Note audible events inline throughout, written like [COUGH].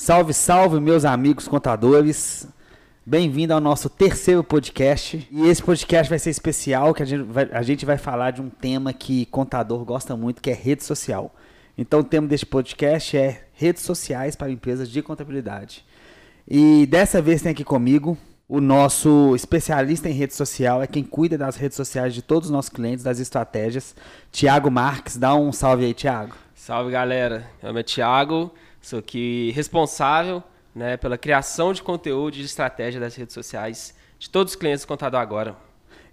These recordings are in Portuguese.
Salve, salve, meus amigos contadores. Bem-vindo ao nosso terceiro podcast. E esse podcast vai ser especial, que a gente, vai, a gente vai falar de um tema que contador gosta muito, que é rede social. Então, o tema deste podcast é redes sociais para empresas de contabilidade. E dessa vez tem aqui comigo o nosso especialista em rede social, é quem cuida das redes sociais de todos os nossos clientes, das estratégias, Tiago Marques. Dá um salve aí, Tiago. Salve, galera. Meu nome é Tiago. Sou aqui responsável né, pela criação de conteúdo e de estratégia das redes sociais de todos os clientes do Contador Agora.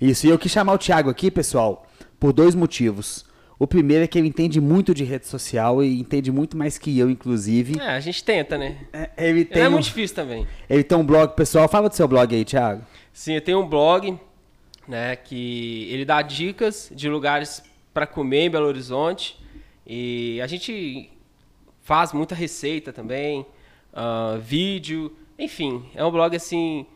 Isso, e eu quis chamar o Thiago aqui, pessoal, por dois motivos. O primeiro é que ele entende muito de rede social e entende muito mais que eu, inclusive. É, a gente tenta, né? É, ele tem é um, muito difícil também. Ele tem um blog, pessoal. Fala do seu blog aí, Thiago. Sim, eu tenho um blog, né, que ele dá dicas de lugares para comer em Belo Horizonte. E a gente faz muita receita também, uh, vídeo, enfim, é um blog assim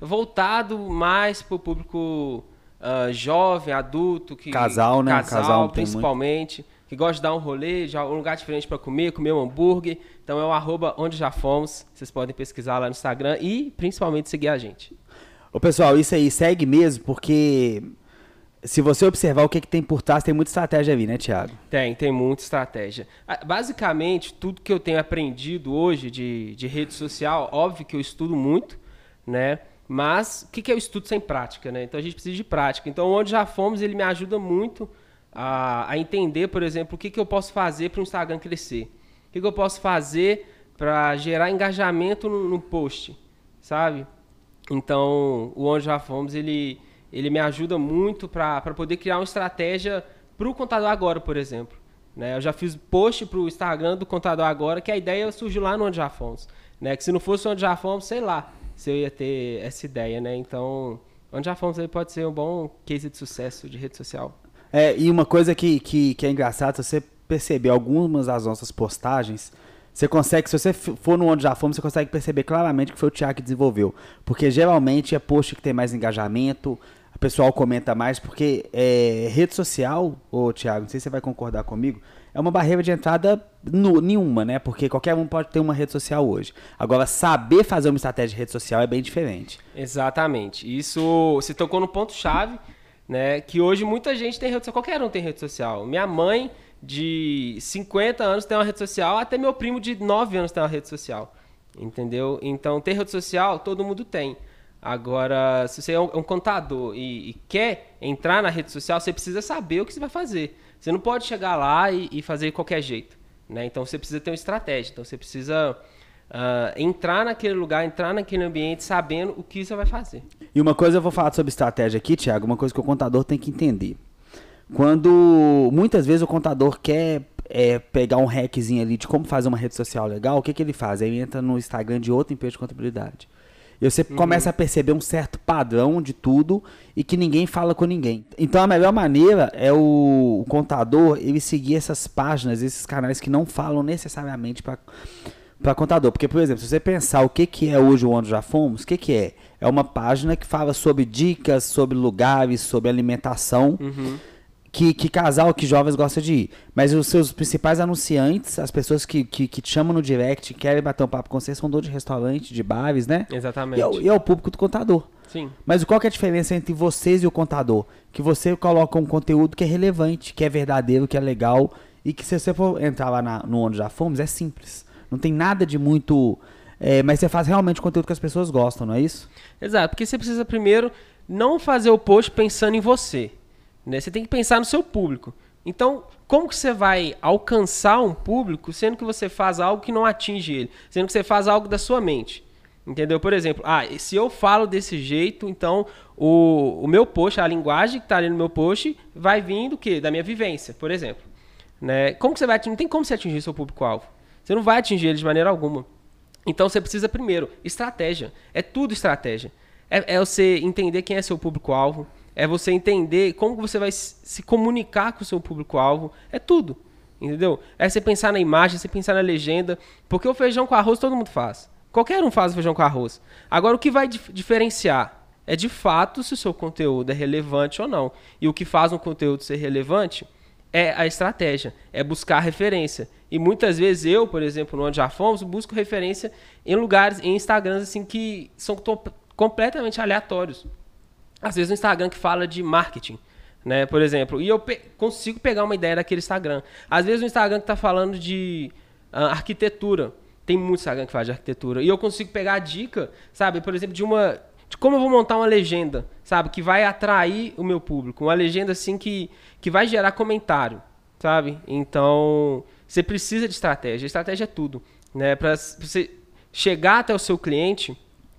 voltado mais para o público uh, jovem, adulto, que casal, né? Casal, casal principalmente, que gosta de dar um rolê, já um lugar diferente para comer, comer um hambúrguer. Então é o arroba onde já fomos. Vocês podem pesquisar lá no Instagram e principalmente seguir a gente. Ô pessoal, isso aí segue mesmo, porque se você observar o que, que tem por trás, tem muita estratégia ali, né, Thiago? Tem, tem muita estratégia. Ah, basicamente, tudo que eu tenho aprendido hoje de, de rede social, óbvio que eu estudo muito, né? Mas o que, que é o estudo sem prática, né? Então a gente precisa de prática. Então, onde já fomos, ele me ajuda muito a, a entender, por exemplo, o que, que eu posso fazer para o Instagram crescer. O que, que eu posso fazer para gerar engajamento no, no post, sabe? Então, o Onde Já Fomos, ele ele me ajuda muito para poder criar uma estratégia para o contador agora, por exemplo. Né? Eu já fiz post para o Instagram do contador agora, que a ideia surgiu lá no Onde Fomos. Né? Que se não fosse Onde Já Fomos, sei lá se eu ia ter essa ideia. Né? Então, Onde Fomos aí pode ser um bom case de sucesso de rede social. É, e uma coisa que, que, que é engraçada, você perceber algumas das nossas postagens, você consegue, se você for no Onde Já Fomos, você consegue perceber claramente que foi o Thiago que desenvolveu. Porque geralmente é post que tem mais engajamento, pessoal comenta mais, porque é, rede social, ô Thiago, não sei se você vai concordar comigo, é uma barreira de entrada no, nenhuma, né? Porque qualquer um pode ter uma rede social hoje. Agora, saber fazer uma estratégia de rede social é bem diferente. Exatamente. Isso se tocou no ponto-chave, né? Que hoje muita gente tem rede social, qualquer um tem rede social. Minha mãe, de 50 anos, tem uma rede social, até meu primo de 9 anos tem uma rede social. Entendeu? Então, ter rede social, todo mundo tem. Agora, se você é um, é um contador e, e, quer entrar na rede social, você precisa saber o que você vai fazer. Você não pode chegar lá e, e fazer de qualquer jeito. Né? Então você precisa ter uma estratégia. Então você precisa uh, entrar naquele lugar, entrar naquele ambiente sabendo o que você vai fazer. E uma coisa eu vou falar sobre estratégia aqui, Thiago, uma coisa que o contador tem que entender. Quando muitas vezes o contador quer é, pegar um hackzinho ali de como fazer uma rede social legal, o que, que ele faz? Ele entra no Instagram de outra empresa de contabilidade. E você uhum. começa a perceber um certo padrão de tudo e que ninguém fala com ninguém. Então a melhor maneira é o, o contador ele seguir essas páginas, esses canais que não falam necessariamente para para contador. Porque, por exemplo, se você pensar o que, que é hoje o Onde Já Fomos, o que, que é? É uma página que fala sobre dicas, sobre lugares, sobre alimentação. Uhum que, que casal, que jovens gostam de ir. Mas os seus principais anunciantes, as pessoas que, que, que te chamam no direct, querem bater um papo com você, são donos de restaurante, de bares, né? Exatamente. E é, o, e é o público do contador. Sim. Mas qual que é a diferença entre vocês e o contador? Que você coloca um conteúdo que é relevante, que é verdadeiro, que é legal, e que se você for entrar lá na, no Onde Já Fomos, é simples. Não tem nada de muito... É, mas você faz realmente conteúdo que as pessoas gostam, não é isso? Exato, porque você precisa primeiro não fazer o post pensando em você. Né? Você tem que pensar no seu público. Então, como que você vai alcançar um público sendo que você faz algo que não atinge ele? Sendo que você faz algo da sua mente? Entendeu? Por exemplo, ah, se eu falo desse jeito, então o, o meu post, a linguagem que está ali no meu post, vai vir do quê? Da minha vivência, por exemplo. Né? Como que você vai atingir? Não tem como você atingir seu público-alvo. Você não vai atingir ele de maneira alguma. Então você precisa primeiro, estratégia. É tudo estratégia. É, é você entender quem é seu público-alvo, é você entender como você vai se comunicar com o seu público-alvo. É tudo. Entendeu? É você pensar na imagem, você pensar na legenda. Porque o feijão com arroz todo mundo faz. Qualquer um faz o feijão com arroz. Agora, o que vai dif diferenciar é de fato se o seu conteúdo é relevante ou não. E o que faz um conteúdo ser relevante é a estratégia, é buscar referência. E muitas vezes eu, por exemplo, no Onde Já Fomos, busco referência em lugares, em Instagrams assim que são completamente aleatórios. Às vezes um Instagram que fala de marketing, né, por exemplo, e eu pe consigo pegar uma ideia daquele Instagram. Às vezes um Instagram que está falando de uh, arquitetura, tem muito Instagram que fala de arquitetura, e eu consigo pegar a dica, sabe, por exemplo, de uma de como eu vou montar uma legenda, sabe, que vai atrair o meu público, uma legenda assim que, que vai gerar comentário, sabe? Então, você precisa de estratégia. Estratégia é tudo, né? Para você chegar até o seu cliente,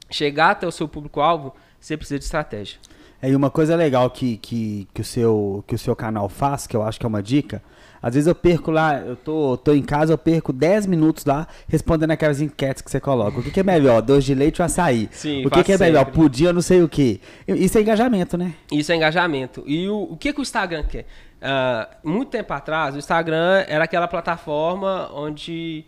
chegar até o seu público-alvo, você precisa de estratégia. É, e uma coisa legal que, que, que, o seu, que o seu canal faz, que eu acho que é uma dica, às vezes eu perco lá, eu tô, tô em casa, eu perco 10 minutos lá respondendo aquelas enquetes que você coloca. O que, que é melhor, doce de leite ou açaí? Sim, o que, que é melhor, pudim ou não sei o que? Isso é engajamento, né? Isso é engajamento. E o, o que, que o Instagram quer? Uh, muito tempo atrás, o Instagram era aquela plataforma onde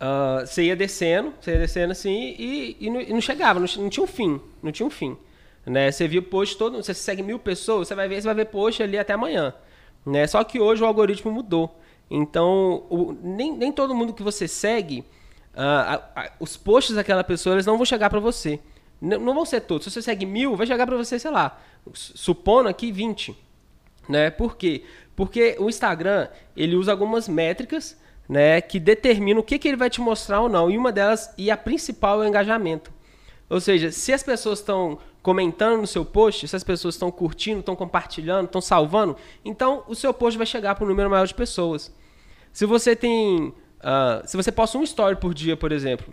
uh, você ia descendo, você ia descendo assim e, e, não, e não, chegava, não, não, tinha um fim, não tinha um fim. Né? Você via post todo, você segue mil pessoas, você vai ver, você vai ver post ali até amanhã. Né? Só que hoje o algoritmo mudou. Então, o, nem, nem todo mundo que você segue, uh, a, a, os posts daquela pessoa, eles não vão chegar para você. N não vão ser todos. Se você segue mil, vai chegar para você, sei lá, supondo aqui 20. Né? Por quê? Porque o Instagram, ele usa algumas métricas né, que determinam o que, que ele vai te mostrar ou não. E uma delas, e a principal, é o engajamento. Ou seja, se as pessoas estão comentando no seu post, se as pessoas estão curtindo, estão compartilhando, estão salvando, então o seu post vai chegar para um número maior de pessoas. Se você tem. Uh, se você posta um story por dia, por exemplo,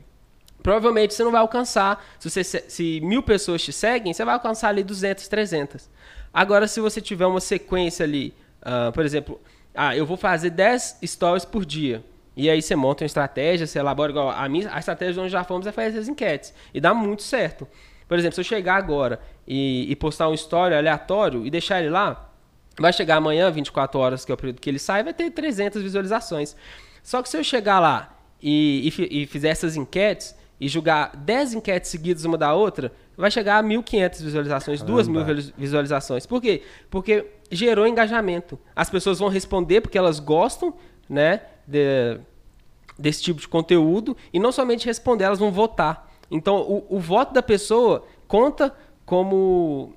provavelmente você não vai alcançar. Se, você, se mil pessoas te seguem, você vai alcançar ali 200, 300. Agora, se você tiver uma sequência ali, uh, por exemplo, ah, eu vou fazer 10 stories por dia. E aí você monta uma estratégia, você elabora igual. A, minha, a estratégia de onde já fomos é fazer as enquetes. E dá muito certo. Por exemplo, se eu chegar agora e, e postar um story aleatório e deixar ele lá, vai chegar amanhã, 24 horas, que é o período que ele sai, vai ter 300 visualizações. Só que se eu chegar lá e, e, e fizer essas enquetes e julgar 10 enquetes seguidas uma da outra, vai chegar a 1.500 visualizações, Caramba. 2.000 visualizações. Por quê? Porque gerou engajamento. As pessoas vão responder porque elas gostam, né, de, desse tipo de conteúdo e não somente responder, elas vão votar. Então, o, o voto da pessoa conta como,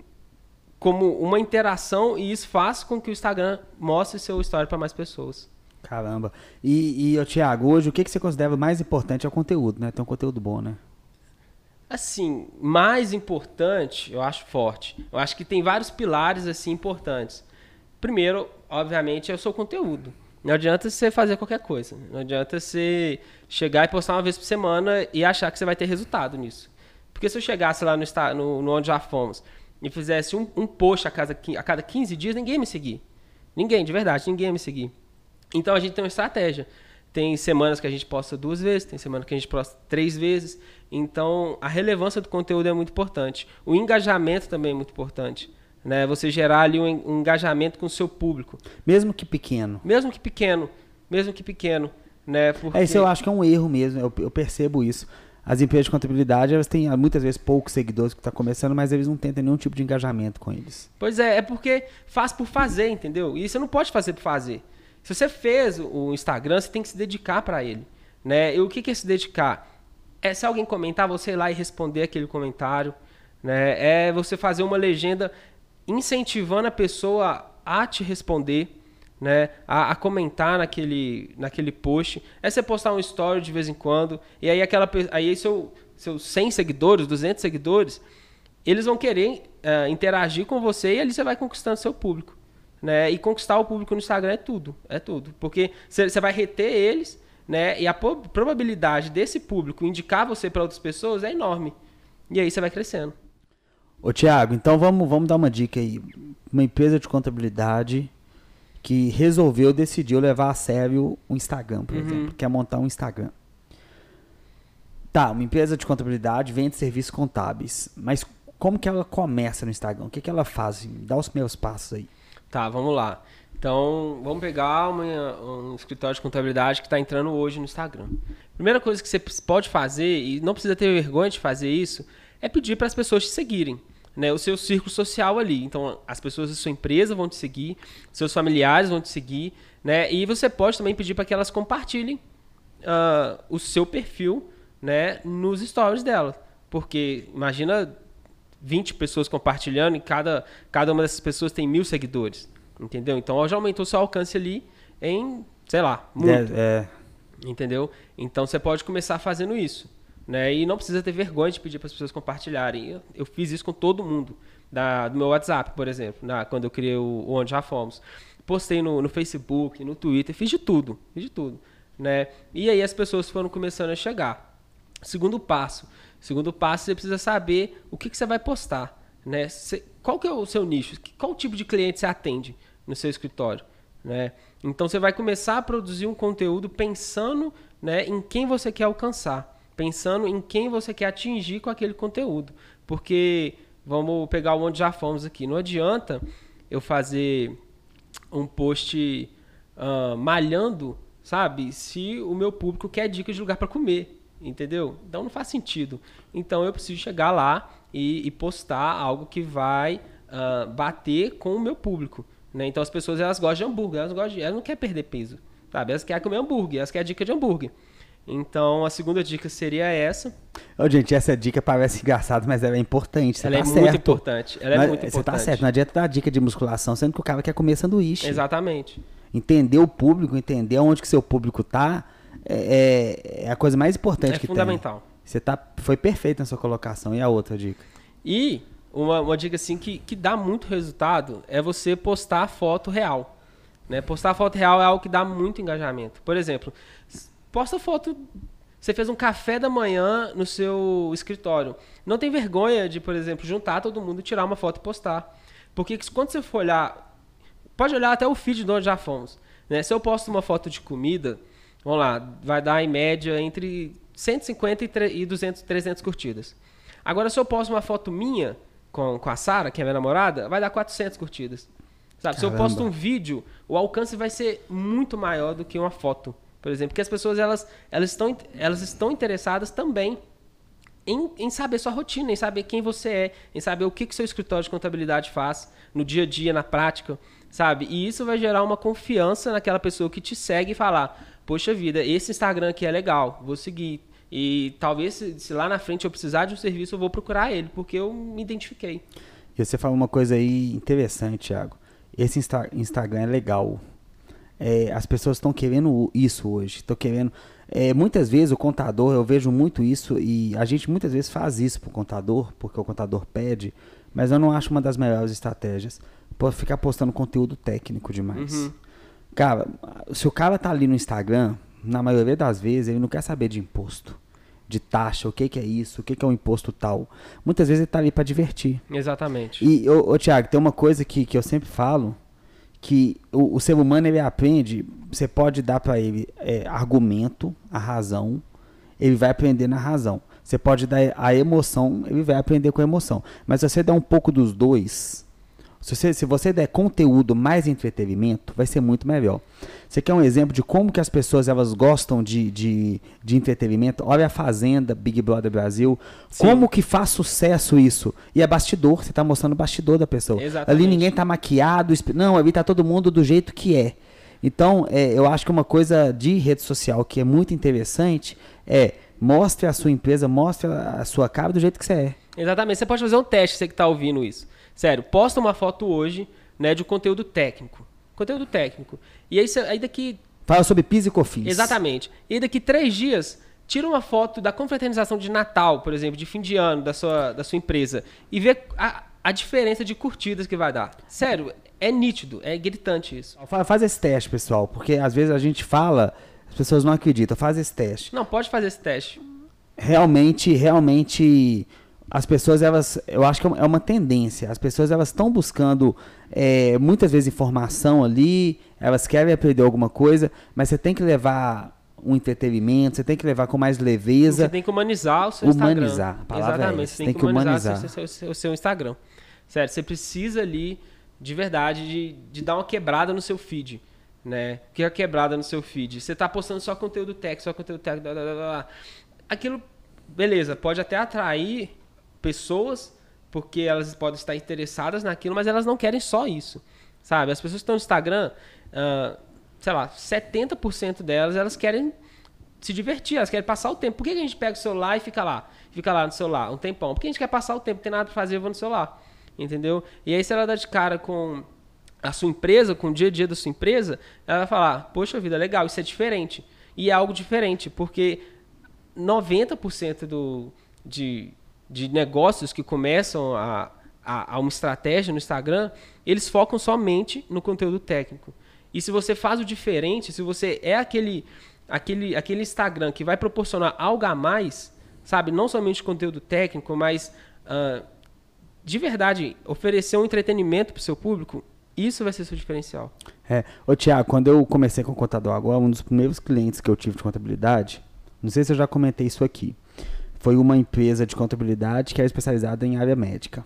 como uma interação e isso faz com que o Instagram mostre seu story para mais pessoas. Caramba. E, e Thiago, hoje o que, que você considera mais importante é o conteúdo, né? Ter um conteúdo bom, né? Assim, mais importante, eu acho forte. Eu acho que tem vários pilares assim importantes. Primeiro, obviamente, é o seu conteúdo. Não adianta você fazer qualquer coisa. Não adianta você chegar e postar uma vez por semana e achar que você vai ter resultado nisso. Porque se eu chegasse lá no, no, no Onde Já Fomos e fizesse um, um post a cada, a cada 15 dias, ninguém me seguir. Ninguém, de verdade, ninguém me seguir. Então a gente tem uma estratégia. Tem semanas que a gente posta duas vezes, tem semana que a gente posta três vezes. Então a relevância do conteúdo é muito importante. O engajamento também é muito importante né? Você gerar ali um, engajamento com o seu público. Mesmo que pequeno. Mesmo que pequeno. Mesmo que pequeno. Né? Porque... É, isso eu acho que é um erro mesmo, eu, eu percebo isso. As empresas de contabilidade, elas têm muitas vezes poucos seguidores que estão tá começando, mas eles não tentam nenhum tipo de engajamento com eles. Pois é, é porque faz por fazer, entendeu? E você não pode fazer por fazer. Se você fez o Instagram, você tem que se dedicar para ele. Né? E o que, que é se dedicar? É se alguém comentar, você ir lá e responder aquele comentário. Né? É você fazer uma legenda incentivando a pessoa a te responder, né, a, a, comentar naquele, naquele post. É você postar um story de vez em quando, e aí aquela aí seu, seus 100 seguidores, 200 seguidores, eles vão querer uh, interagir com você e ali você vai conquistando seu público. Né? E conquistar o público no Instagram é tudo, é tudo. Porque você vai reter eles, né? E a probabilidade desse público indicar você para outras pessoas é enorme. E aí você vai crescendo. Ô Tiago, então vamos, vamos dar uma dica aí. Uma empresa de contabilidade que resolveu, decidiu levar a sério o Instagram, por uhum. exemplo. Quer montar um Instagram. Tá, uma empresa de contabilidade vende serviços contábeis. Mas como que ela começa no Instagram? O que, que ela faz? Dá os meus passos aí. Tá, vamos lá. Então, vamos pegar uma, um escritório de contabilidade que está entrando hoje no Instagram. Primeira coisa que você pode fazer, e não precisa ter vergonha de fazer isso, é pedir para as pessoas te seguirem. né, o seu círculo social ali. Então, as pessoas da sua empresa vão te seguir, seus familiares vão te seguir, né? E você pode também pedir para que elas compartilhem uh, o seu perfil, né, nos stories dela. Porque imagina 20 pessoas compartilhando e cada, cada uma dessas pessoas tem mil seguidores. Entendeu? Então já aumentou seu alcance ali em, sei lá, muito. É, é. Entendeu? Então você pode começar fazendo isso. Né? E não precisa ter vergonha de pedir para as pessoas compartilharem. Eu, eu, fiz isso com todo mundo. Da, do meu WhatsApp, por exemplo, na, quando eu criei o, Onde Já Fomos. Postei no, no Facebook, no Twitter, fiz de tudo. Fiz de tudo. Né? E aí as pessoas foram começando a chegar. Segundo passo. Segundo passo, você precisa saber o que, que você vai postar. Né? Você, qual que é o seu nicho? Qual tipo de cliente você atende no seu escritório? Né? Então você vai começar a produzir um conteúdo pensando né, em quem você quer alcançar, pensando em quem você quer atingir com aquele conteúdo. Porque vamos pegar o onde já fomos aqui. Não adianta eu fazer um post uh, malhando sabe? Se o meu público quer dicas de lugar para comer, entendeu? Então não faz sentido. Então eu preciso chegar lá e, e postar algo que vai uh, bater com o meu público. Né? Então as pessoas elas gostam de hambúrguer, elas, gostam de, elas não querem perder peso, sabe? Elas querem comer hambúrguer, elas querem dica de hambúrguer. Então, a segunda dica seria essa. Ô, gente, essa dica parece engraçada, mas ela é importante. ela tá é certo. muito importante. Ela é muito importante. Você tá certo. Não adianta dar dica de musculação, sendo que o cara quer comer sanduíche. Exatamente entender o público, entender onde que seu público está, é, é, é, a coisa mais importante é que fundamental. tem. Você tá, foi perfeito na sua colocação. E a outra dica? E uma, uma dica assim que, que dá muito resultado é você postar a foto real. Né? Postar a foto real é algo que dá muito engajamento. Por exemplo, posta foto. Você fez um café da manhã no seu escritório. Não tem vergonha de, por exemplo, juntar todo mundo, tirar uma foto e postar. Porque quando você for olhar Pode olhar até o feed de onde já fomos. Né? Se eu posto uma foto de comida, vamos lá, vai dar em média entre 150 e 200, 300 curtidas. Agora, se eu posto uma foto minha com, com a Sara, que é minha namorada, vai dar 400 curtidas. Sabe? Se eu posto um vídeo, o alcance vai ser muito maior do que uma foto, por exemplo. Porque as pessoas elas, elas, estão, elas estão interessadas também em, em, saber sua rotina, em saber quem você é, em saber o que, que seu escritório de contabilidade faz no dia a dia, na prática sabe? E isso vai gerar uma confiança naquela pessoa que te segue e falar: Poxa vida, esse Instagram aqui é legal, vou seguir. E talvez se, lá na frente eu precisar de um serviço, eu vou procurar ele, porque eu me identifiquei. E você fala uma coisa aí interessante, Thiago. Esse Insta Instagram é legal. É, as pessoas estão querendo isso hoje. Estão querendo. É, muitas vezes o contador, eu vejo muito isso, e a gente muitas vezes faz isso pro contador, porque o contador pede, mas eu não acho uma das melhores estratégias ficar postando conteúdo técnico demais. Uhum. Cara, se o cara tá ali no Instagram, na maioria das vezes ele não quer saber de imposto, de taxa, o que, que é isso, o que, que é um imposto tal. Muitas vezes ele tá ali para divertir. Exatamente. E, ô, ô Tiago, tem uma coisa que, que eu sempre falo, que o, o ser humano ele aprende, você pode dar para ele é, argumento, a razão, ele vai aprender na razão. Você pode dar a emoção, ele vai aprender com a emoção. Mas se você der um pouco dos dois, se você, se você der conteúdo mais entretenimento, vai ser muito melhor. Você quer um exemplo de como que as pessoas elas gostam de, de, de entretenimento? Olha a Fazenda, Big Brother Brasil. Sim. Como que faz sucesso isso? E é bastidor, você está mostrando o bastidor da pessoa. Exatamente. Ali ninguém está maquiado, não, ali está todo mundo do jeito que é. Então, é, eu acho que uma coisa de rede social que é muito interessante é mostre a sua empresa, mostre a sua cara do jeito que você é. Exatamente. Você pode fazer um teste, você que está ouvindo isso. Sério, posta uma foto hoje, né, de conteúdo técnico. Conteúdo técnico. E aí, aí daqui. Fala sobre PIS e COFINS. Exatamente. E aí daqui três dias, tira uma foto da confraternização de Natal, por exemplo, de fim de ano da sua, da sua empresa. E vê a, a diferença de curtidas que vai dar. Sério, é nítido, é gritante isso. Faz esse teste, pessoal, porque às vezes a gente fala, as pessoas não acreditam. Faz esse teste. Não, pode fazer esse teste. Realmente, realmente as pessoas elas eu acho que é uma é tendência. As pessoas elas estão buscando é, muitas vezes informação ali elas querem aprender alguma coisa mas você tem que levar um entretenimento você tem que levar com mais leveza. Você tem que humanizar o seu humanizar Instagram. exatamente é você tem, tem, que humanizar, humanizar. O, seu, o, seu, o, seu, Instagram. Certo? Você precisa ali de verdade de, de dar uma quebrada no seu feed né? Que é a quebrada no seu feed? Você está postando só conteúdo técnico só conteúdo técnico aquilo beleza pode até atrair pessoas porque elas podem estar interessadas naquilo, mas elas não querem só isso, sabe? As pessoas que estão no Instagram, uh, sei lá, 70% delas, elas querem se divertir, elas querem passar o tempo. Por que a gente pega o celular e fica lá? Fica lá no celular um tempão? Porque a gente quer passar o tempo, não tem nada pra fazer, eu vou no celular. Entendeu? E aí, se ela dá de cara com a sua empresa, com o dia a dia da sua empresa, ela vai falar: Poxa vida, legal, isso é diferente. E é algo diferente, porque 90% do, de, de negócios que começam a, a, a, uma estratégia no Instagram, eles focam somente no conteúdo técnico. E se você faz o diferente, se você é aquele, aquele, aquele Instagram que vai proporcionar algo a mais, sabe? Não somente conteúdo técnico, mas uh, de verdade oferecer um entretenimento para o seu público, isso vai ser seu diferencial. É. Ô, Tiago, quando eu comecei com o contador agora, um dos primeiros clientes que eu tive de contabilidade, não sei se eu já comentei isso aqui, foi uma empresa de contabilidade que era especializada em área médica.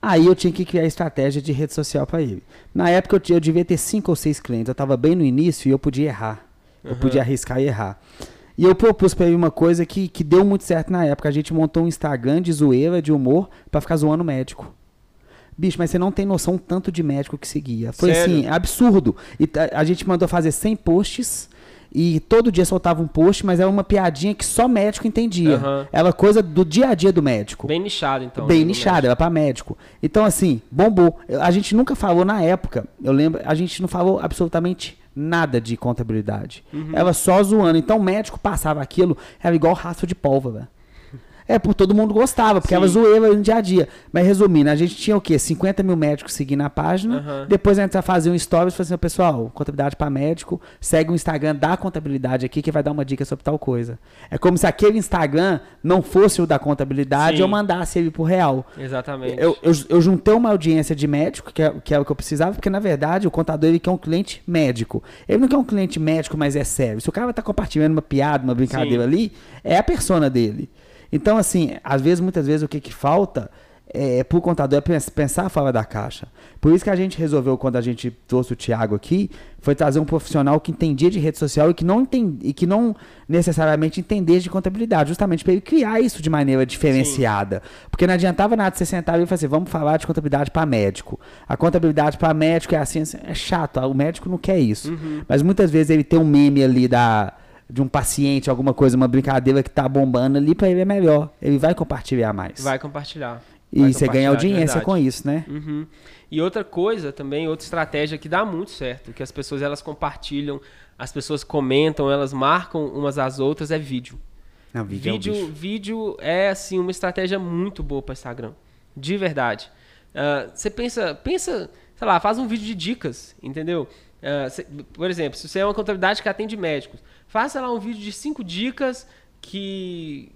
Aí eu tinha que criar estratégia de rede social para ele. Na época eu, eu, devia ter cinco ou seis clientes, eu estava bem no início e eu podia errar. Eu uhum. podia arriscar e errar. E eu propus para ele uma coisa que, que deu muito certo na época. A gente montou um Instagram de zoeira, de humor, para ficar zoando médico. Bicho, mas você não tem noção tanto de médico que seguia. Foi Sério? assim, absurdo. E a, a gente mandou fazer 100 posts e todo dia soltava um post, mas era uma piadinha que só médico entendia. Uhum. Era coisa do dia a dia do médico. Bem nichado, então. Bem nichado, era para médico. Então, assim, bombou. A gente nunca falou na época, eu lembro, a gente não falou absolutamente nada de contabilidade. Uhum. Era só zoando. Então, o médico passava aquilo, era igual rastro de pólvora. É, por todo mundo gostava, porque Sim. era zoeira no dia a dia. Mas resumindo, a gente tinha o quê? 50 mil médicos seguindo a página. Uhum. Depois a gente fazia um stories e assim, pessoal, contabilidade para médico, segue o Instagram da contabilidade aqui que vai dar uma dica sobre tal coisa. É como se aquele Instagram não fosse o da contabilidade Sim. eu mandasse ele pro real. Exatamente. Eu, eu, eu, juntei uma audiência de médico, que é, que é o que eu precisava, porque na verdade o contador ele quer um cliente médico. Ele não quer um cliente médico, mas é sério. Se o cara tá compartilhando uma piada, uma brincadeira Sim. ali, é a persona dele. Então, assim, às vezes, muitas vezes, o que, que falta é, para o contador é pensar fora da caixa. Por isso que a gente resolveu, quando a gente trouxe o Thiago aqui, foi trazer um profissional que entendia de rede social e que não, entend, e que não necessariamente entendia de contabilidade, justamente para ele criar isso de maneira diferenciada. Sim. Porque não adiantava nada você sentar e fazer, assim, vamos falar de contabilidade para médico. A contabilidade para médico é assim, é chato, o médico não quer isso. Uhum. Mas muitas vezes ele tem um meme ali da de um paciente, alguma coisa, uma brincadeira que tá bombando ali, para ele é melhor. Ele vai compartilhar mais. Vai compartilhar. E vai você ganha audiência com isso, né? Uhum. E outra coisa também, outra estratégia que dá muito certo, que as pessoas elas compartilham, as pessoas comentam, elas marcam umas às outras, é vídeo. Não, vídeo, vídeo, é, vídeo é assim uma estratégia muito boa para Instagram, de verdade. Uh, você pensa, pensa, sei lá, faz um vídeo de dicas, entendeu? Uh, cê, por exemplo, se você é uma contabilidade que atende médicos, Faça lá um vídeo de cinco dicas que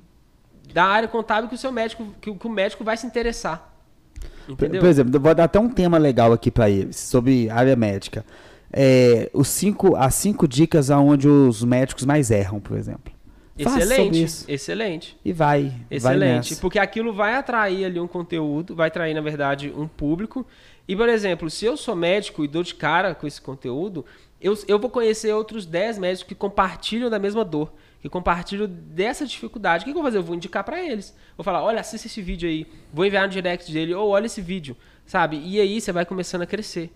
da área contábil que o seu médico, que, que o médico vai se interessar. Entendeu? Por, exemplo, vou dar até um tema legal aqui para eles sobre área médica. É, os cinco, as cinco dicas aonde os médicos mais erram, por exemplo. Excelente, excelente. E vai. Excelente, vai porque aquilo vai atrair ali um conteúdo, vai atrair, na verdade, um público. E, por exemplo, se eu sou médico e dou de cara com esse conteúdo, eu, eu vou conhecer outros 10 médicos que compartilham da mesma dor, que compartilham dessa dificuldade. O que, que eu vou fazer? Eu vou indicar para eles. Vou falar, olha, assista esse vídeo aí. Vou enviar no direct dele, ou olha esse vídeo, sabe? E aí você vai começando a crescer.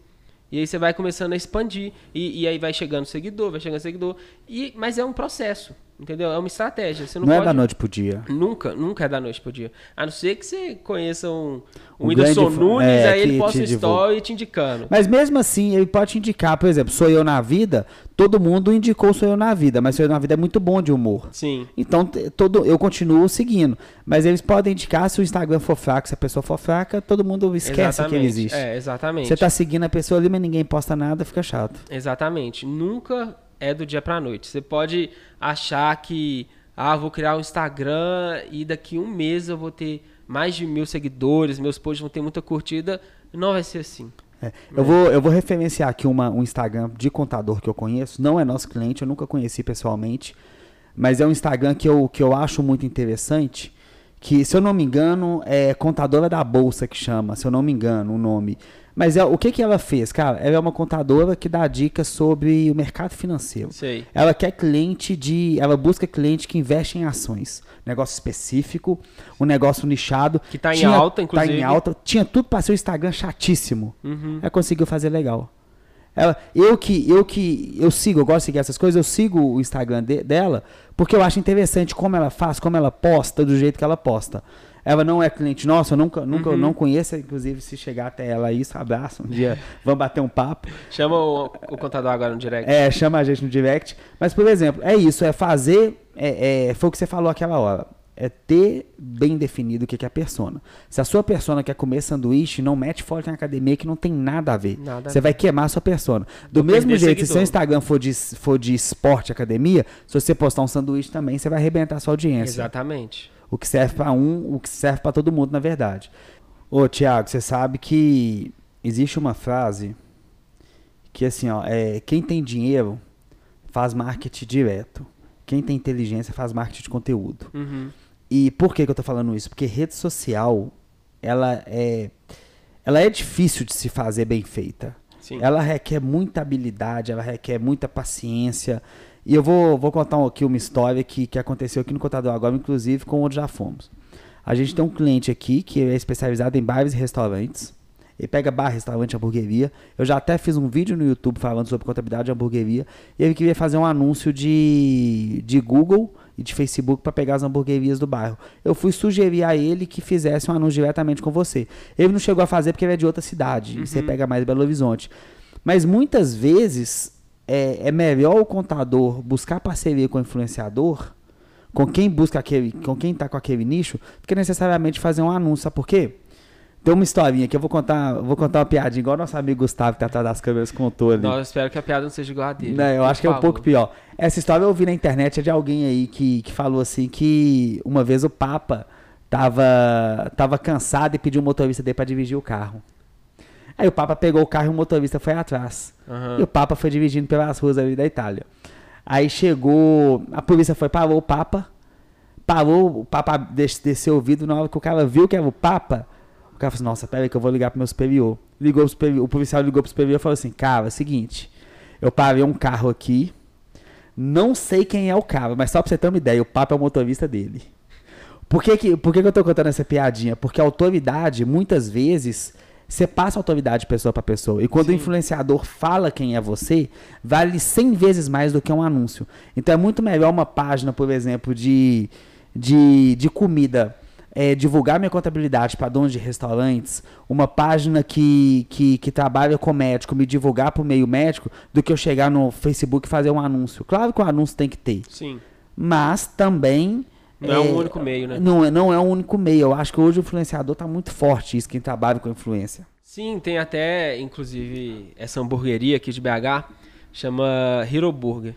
E aí você vai começando a expandir. E, e aí vai chegando seguidor, vai chegando seguidor. E, mas é um processo. Entendeu? É uma estratégia. Você não, não pode... é da noite pro dia. Nunca, nunca é da noite pro dia. A não ser que você conheça um, um, um Whindersson Nunes, é, aí ele posta story te indicando. Mas mesmo assim, ele pode te indicar, por exemplo, sou eu na vida, todo mundo indicou sou eu na vida, mas sou eu na vida é muito bom de humor. Sim. Então, todo, eu continuo seguindo. Mas eles podem indicar se o Instagram for fraco, se a pessoa for fraca, todo mundo esquece exatamente. que ele existe. É, exatamente. Você tá seguindo a pessoa ali, mas ninguém posta nada, fica chato. Exatamente. Nunca é do dia pra noite. Você pode achar que, ah, vou criar um Instagram e daqui um mês eu vou ter mais de mil seguidores, meus posts vão ter muita curtida. Não vai ser assim. É. Eu, vou, eu vou referenciar aqui uma, um Instagram de contador que eu conheço. Não é nosso cliente, eu nunca conheci pessoalmente. Mas é um Instagram que eu, que eu acho muito interessante. Que, se eu não me engano, é Contadora da Bolsa que chama, se eu não me engano o nome. Mas é, o que, que ela fez, cara? Ela é uma contadora que dá dicas sobre o mercado financeiro. Sei. Ela quer cliente de. Ela busca cliente que investe em ações. Negócio específico, um negócio nichado. Que tá em alta, inclusive. Tá em alta. Tinha tudo para ser o Instagram chatíssimo. Uhum. Ela conseguiu fazer legal. Ela, eu que eu que eu sigo, eu gosto de seguir essas coisas, eu sigo o Instagram de- dela porque eu acho interessante como ela faz, como ela posta, do jeito que ela posta. Ela não é cliente nossa, eu nunca, nunca Uhum. não conheço, inclusive se chegar até ela aí, abraço, um dia [LAUGHS] vamos bater um papo. Chama o, o contador agora no direct. É, chama a gente no direct. Mas, por exemplo, é isso, é fazer. É, é, foi o que você falou aquela hora. É ter bem definido o que é a persona. Se a sua persona quer comer sanduíche, não mete foto na academia que não tem nada a ver. Nada a você vai queimar a sua persona. Do Vou mesmo jeito, se seguidor. seu Instagram for de, for de esporte academia, se você postar um sanduíche também, você vai arrebentar a sua audiência. Exatamente. O que serve pra um, o que serve pra todo mundo, na verdade. Ô, Thiago, você sabe que existe uma frase que assim, ó, é quem tem dinheiro faz marketing direto. Quem tem inteligência faz marketing de conteúdo. Uhum. E por que, que eu tô falando isso? Porque rede social, ela é ela é difícil de se fazer bem feita. Sim. Ela requer muita habilidade, ela requer muita paciência. E eu vou, vou contar aqui uma história que, que aconteceu aqui no Contador Agora, inclusive com onde já fomos. A gente tem um cliente aqui que é especializado em bares e restaurantes. Ele pega bar, restaurante, hamburgueria. Eu já até fiz um vídeo no YouTube falando sobre contabilidade de hamburgueria. E ele queria fazer um anúncio de, de Google e de Facebook para pegar as hamburguerias do bairro. Eu fui sugerir a ele que fizesse um anúncio diretamente com você. Ele não chegou a fazer porque ele é de outra cidade. E você pega mais Belo Horizonte. Mas muitas vezes é, é melhor o contador buscar parceria com o influenciador, com quem busca aquele, com quem tá com aquele nicho, do que necessariamente fazer um anúncio. Sabe por quê? Tem uma historinha que eu vou contar, vou contar uma piadinha, igual nosso amigo Gustavo que tá atrás das câmeras contou ali. Nossa, eu espero que a piada não seja igual a dele. Não, eu acho que é um pouco pior. Essa história eu vi na internet é de alguém aí que, que falou assim que uma vez o Papa tava, tava cansado e pediu um motorista dele pra dirigir o carro. Aí o Papa pegou o carro e o motorista foi atrás. Aham. E o Papa foi dirigindo pelas ruas ali da Itália. Aí chegou, a polícia foi, parou o Papa, parou, o Papa des- desceu o vidro, na hora que o cara viu que era o Papa, o cara falou assim, nossa, peraí que eu vou ligar pro meu superior. Ligou pro superior, o policial ligou pro superior e falou assim, cara, é o seguinte, eu parei um carro aqui, não sei quem é o cara, mas só pra você ter uma ideia, o Papa é o motorista dele. Por que, que, por que, que eu tô contando essa piadinha? Porque a autoridade, muitas vezes, você passa autoridade de pessoa para pessoa. E quando o Sim. influenciador fala quem é você, vale 100 vezes mais do que um anúncio. Então é muito melhor uma página, por exemplo, de, de, de comida. é, divulgar minha contabilidade para donos de restaurantes, uma página que, que, que trabalha com médico, me divulgar para o meio médico, do que eu chegar no Facebook e fazer um anúncio. Claro que o anúncio tem que ter, Sim. mas também Não é, um único meio, né? não, é- não é o único meio. Eu acho que hoje o influenciador tá muito forte, isso, quem trabalha com influência. Sim, tem até, inclusive, essa hamburgueria aqui de BH, chama Hero Burger.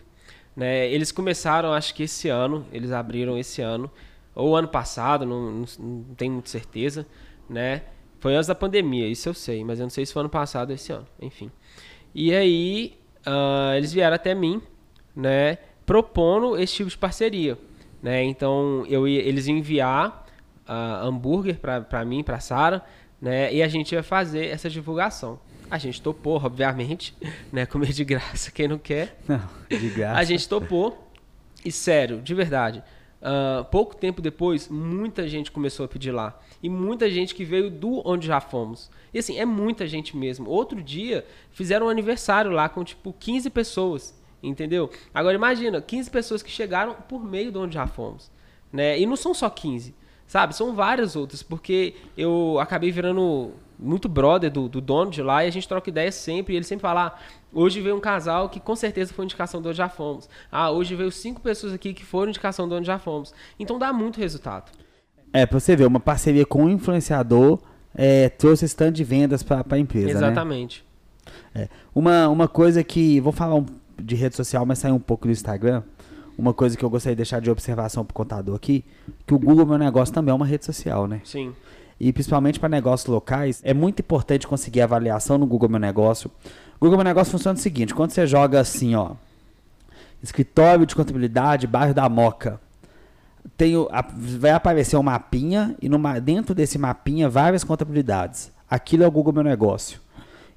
Né? Eles começaram, acho que esse ano, eles abriram esse ano, ou ano passado, não, não, não tenho muita certeza, né? Foi antes da pandemia, isso eu sei, mas eu não sei se foi ano passado ou esse ano, enfim. E aí, ah, eles vieram até mim, né, propondo esse tipo de parceria, né? Então, eu ia, eles iam enviar ah, hambúrguer pra mim, pra Sara, né? E a gente ia fazer essa divulgação. A gente topou, obviamente, [LAUGHS] né? Comer de graça, quem não quer. Não, de graça. A gente topou. E sério, de verdade. ah, pouco tempo depois, muita gente começou a pedir lá. E muita gente que veio do onde já fomos. E assim, é muita gente mesmo. Outro dia, fizeram um aniversário lá com tipo 15 pessoas. Entendeu? Agora imagina, 15 pessoas que chegaram por meio de onde já fomos. Né? E não são só 15. Sabe? São várias outras. Porque eu acabei virando muito brother do, do dono de lá e a gente troca ideia sempre. E ele sempre fala: ah, hoje veio um casal que com certeza foi indicação de onde já fomos. Ah, hoje veio cinco pessoas aqui que foram indicação de onde já fomos. Então dá muito resultado. É, pra você ver, uma parceria com o influenciador é, trouxe esse tanto de vendas pra, pra empresa, né? Exatamente. É. Uma, uma coisa que, vou falar um- de rede social, mas sair um pouco do Instagram, uma coisa que eu gostaria de deixar de observação pro contador aqui, que o Google Meu Negócio também é uma rede social, né? Sim. E principalmente para negócios locais, é muito importante conseguir avaliação no Google Meu Negócio. O Google Meu Negócio funciona o seguinte, quando você joga assim, ó, escritório de contabilidade, bairro da Moca, tem o- a- vai aparecer um mapinha e numa, dentro desse mapinha várias contabilidades. Aquilo é o Google Meu Negócio.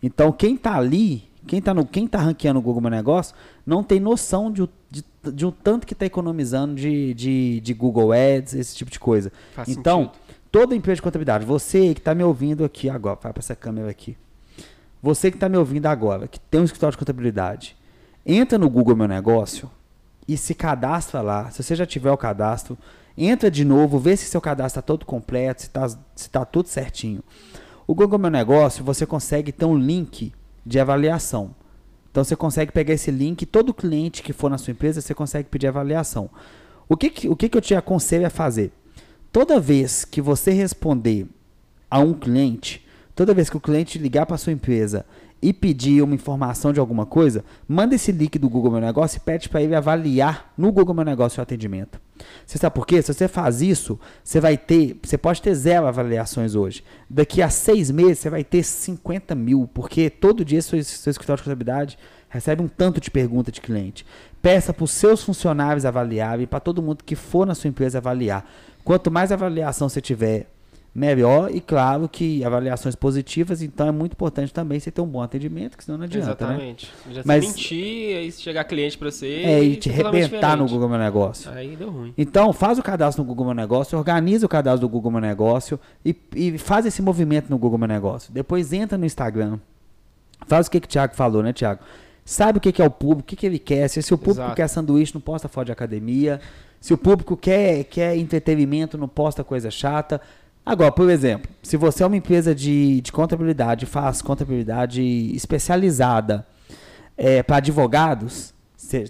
Então, quem tá ali, quem tá, no, quem tá ranqueando o Google Meu Negócio, não tem noção de, o- de, de um tanto que tá economizando de, de, de Google Ads, esse tipo de coisa. Faz então, sentido. toda empresa de contabilidade, você que tá me ouvindo aqui agora, vai para essa câmera aqui. Você que tá me ouvindo agora, que tem um escritório de contabilidade, entra no Google Meu Negócio e se cadastra lá. Se você já tiver o cadastro, entra de novo, vê se seu cadastro está todo completo, se está se tá tudo certinho. O Google Meu Negócio, você consegue ter um link de avaliação. Então você consegue pegar esse link, todo cliente que for na sua empresa, você consegue pedir avaliação. O que, que- o que, que eu te aconselho a fazer? Toda vez que você responder a um cliente, toda vez que o cliente ligar para sua empresa e pedir uma informação de alguma coisa, manda esse link do Google Meu Negócio e pede para ele avaliar no Google Meu Negócio o atendimento. Você sabe por quê? Se você faz isso, você vai ter, você pode ter zero avaliações hoje. Daqui a seis meses você vai ter 50 mil, porque todo dia seu, seu escritório de contabilidade recebe um tanto de pergunta de cliente. Peça para os seus funcionários avaliarem, para todo mundo que for na sua empresa avaliar. Quanto mais avaliação você tiver, melhor. E claro que avaliações positivas, então é muito importante também você ter um bom atendimento, que senão não adianta, né? Exatamente. Já Mas- mentir, aí se chegar cliente pra você. É, e te arrebentar no. Google Meu Negócio. Aí deu ruim. Então, faz o cadastro no Google Meu Negócio, organiza o cadastro do Google Meu Negócio e, e faz esse movimento no Google Meu Negócio. Depois entra no Instagram. Faz o que, que o Thiago falou, né, Thiago? Sabe o que, que é o público, o que, que ele quer. Se, se o público Exato. quer sanduíche, não posta foto de academia. Se o público quer, quer entretenimento, não posta coisa chata. Agora, por exemplo, se você é uma empresa de, de contabilidade, faz contabilidade especializada para advogados,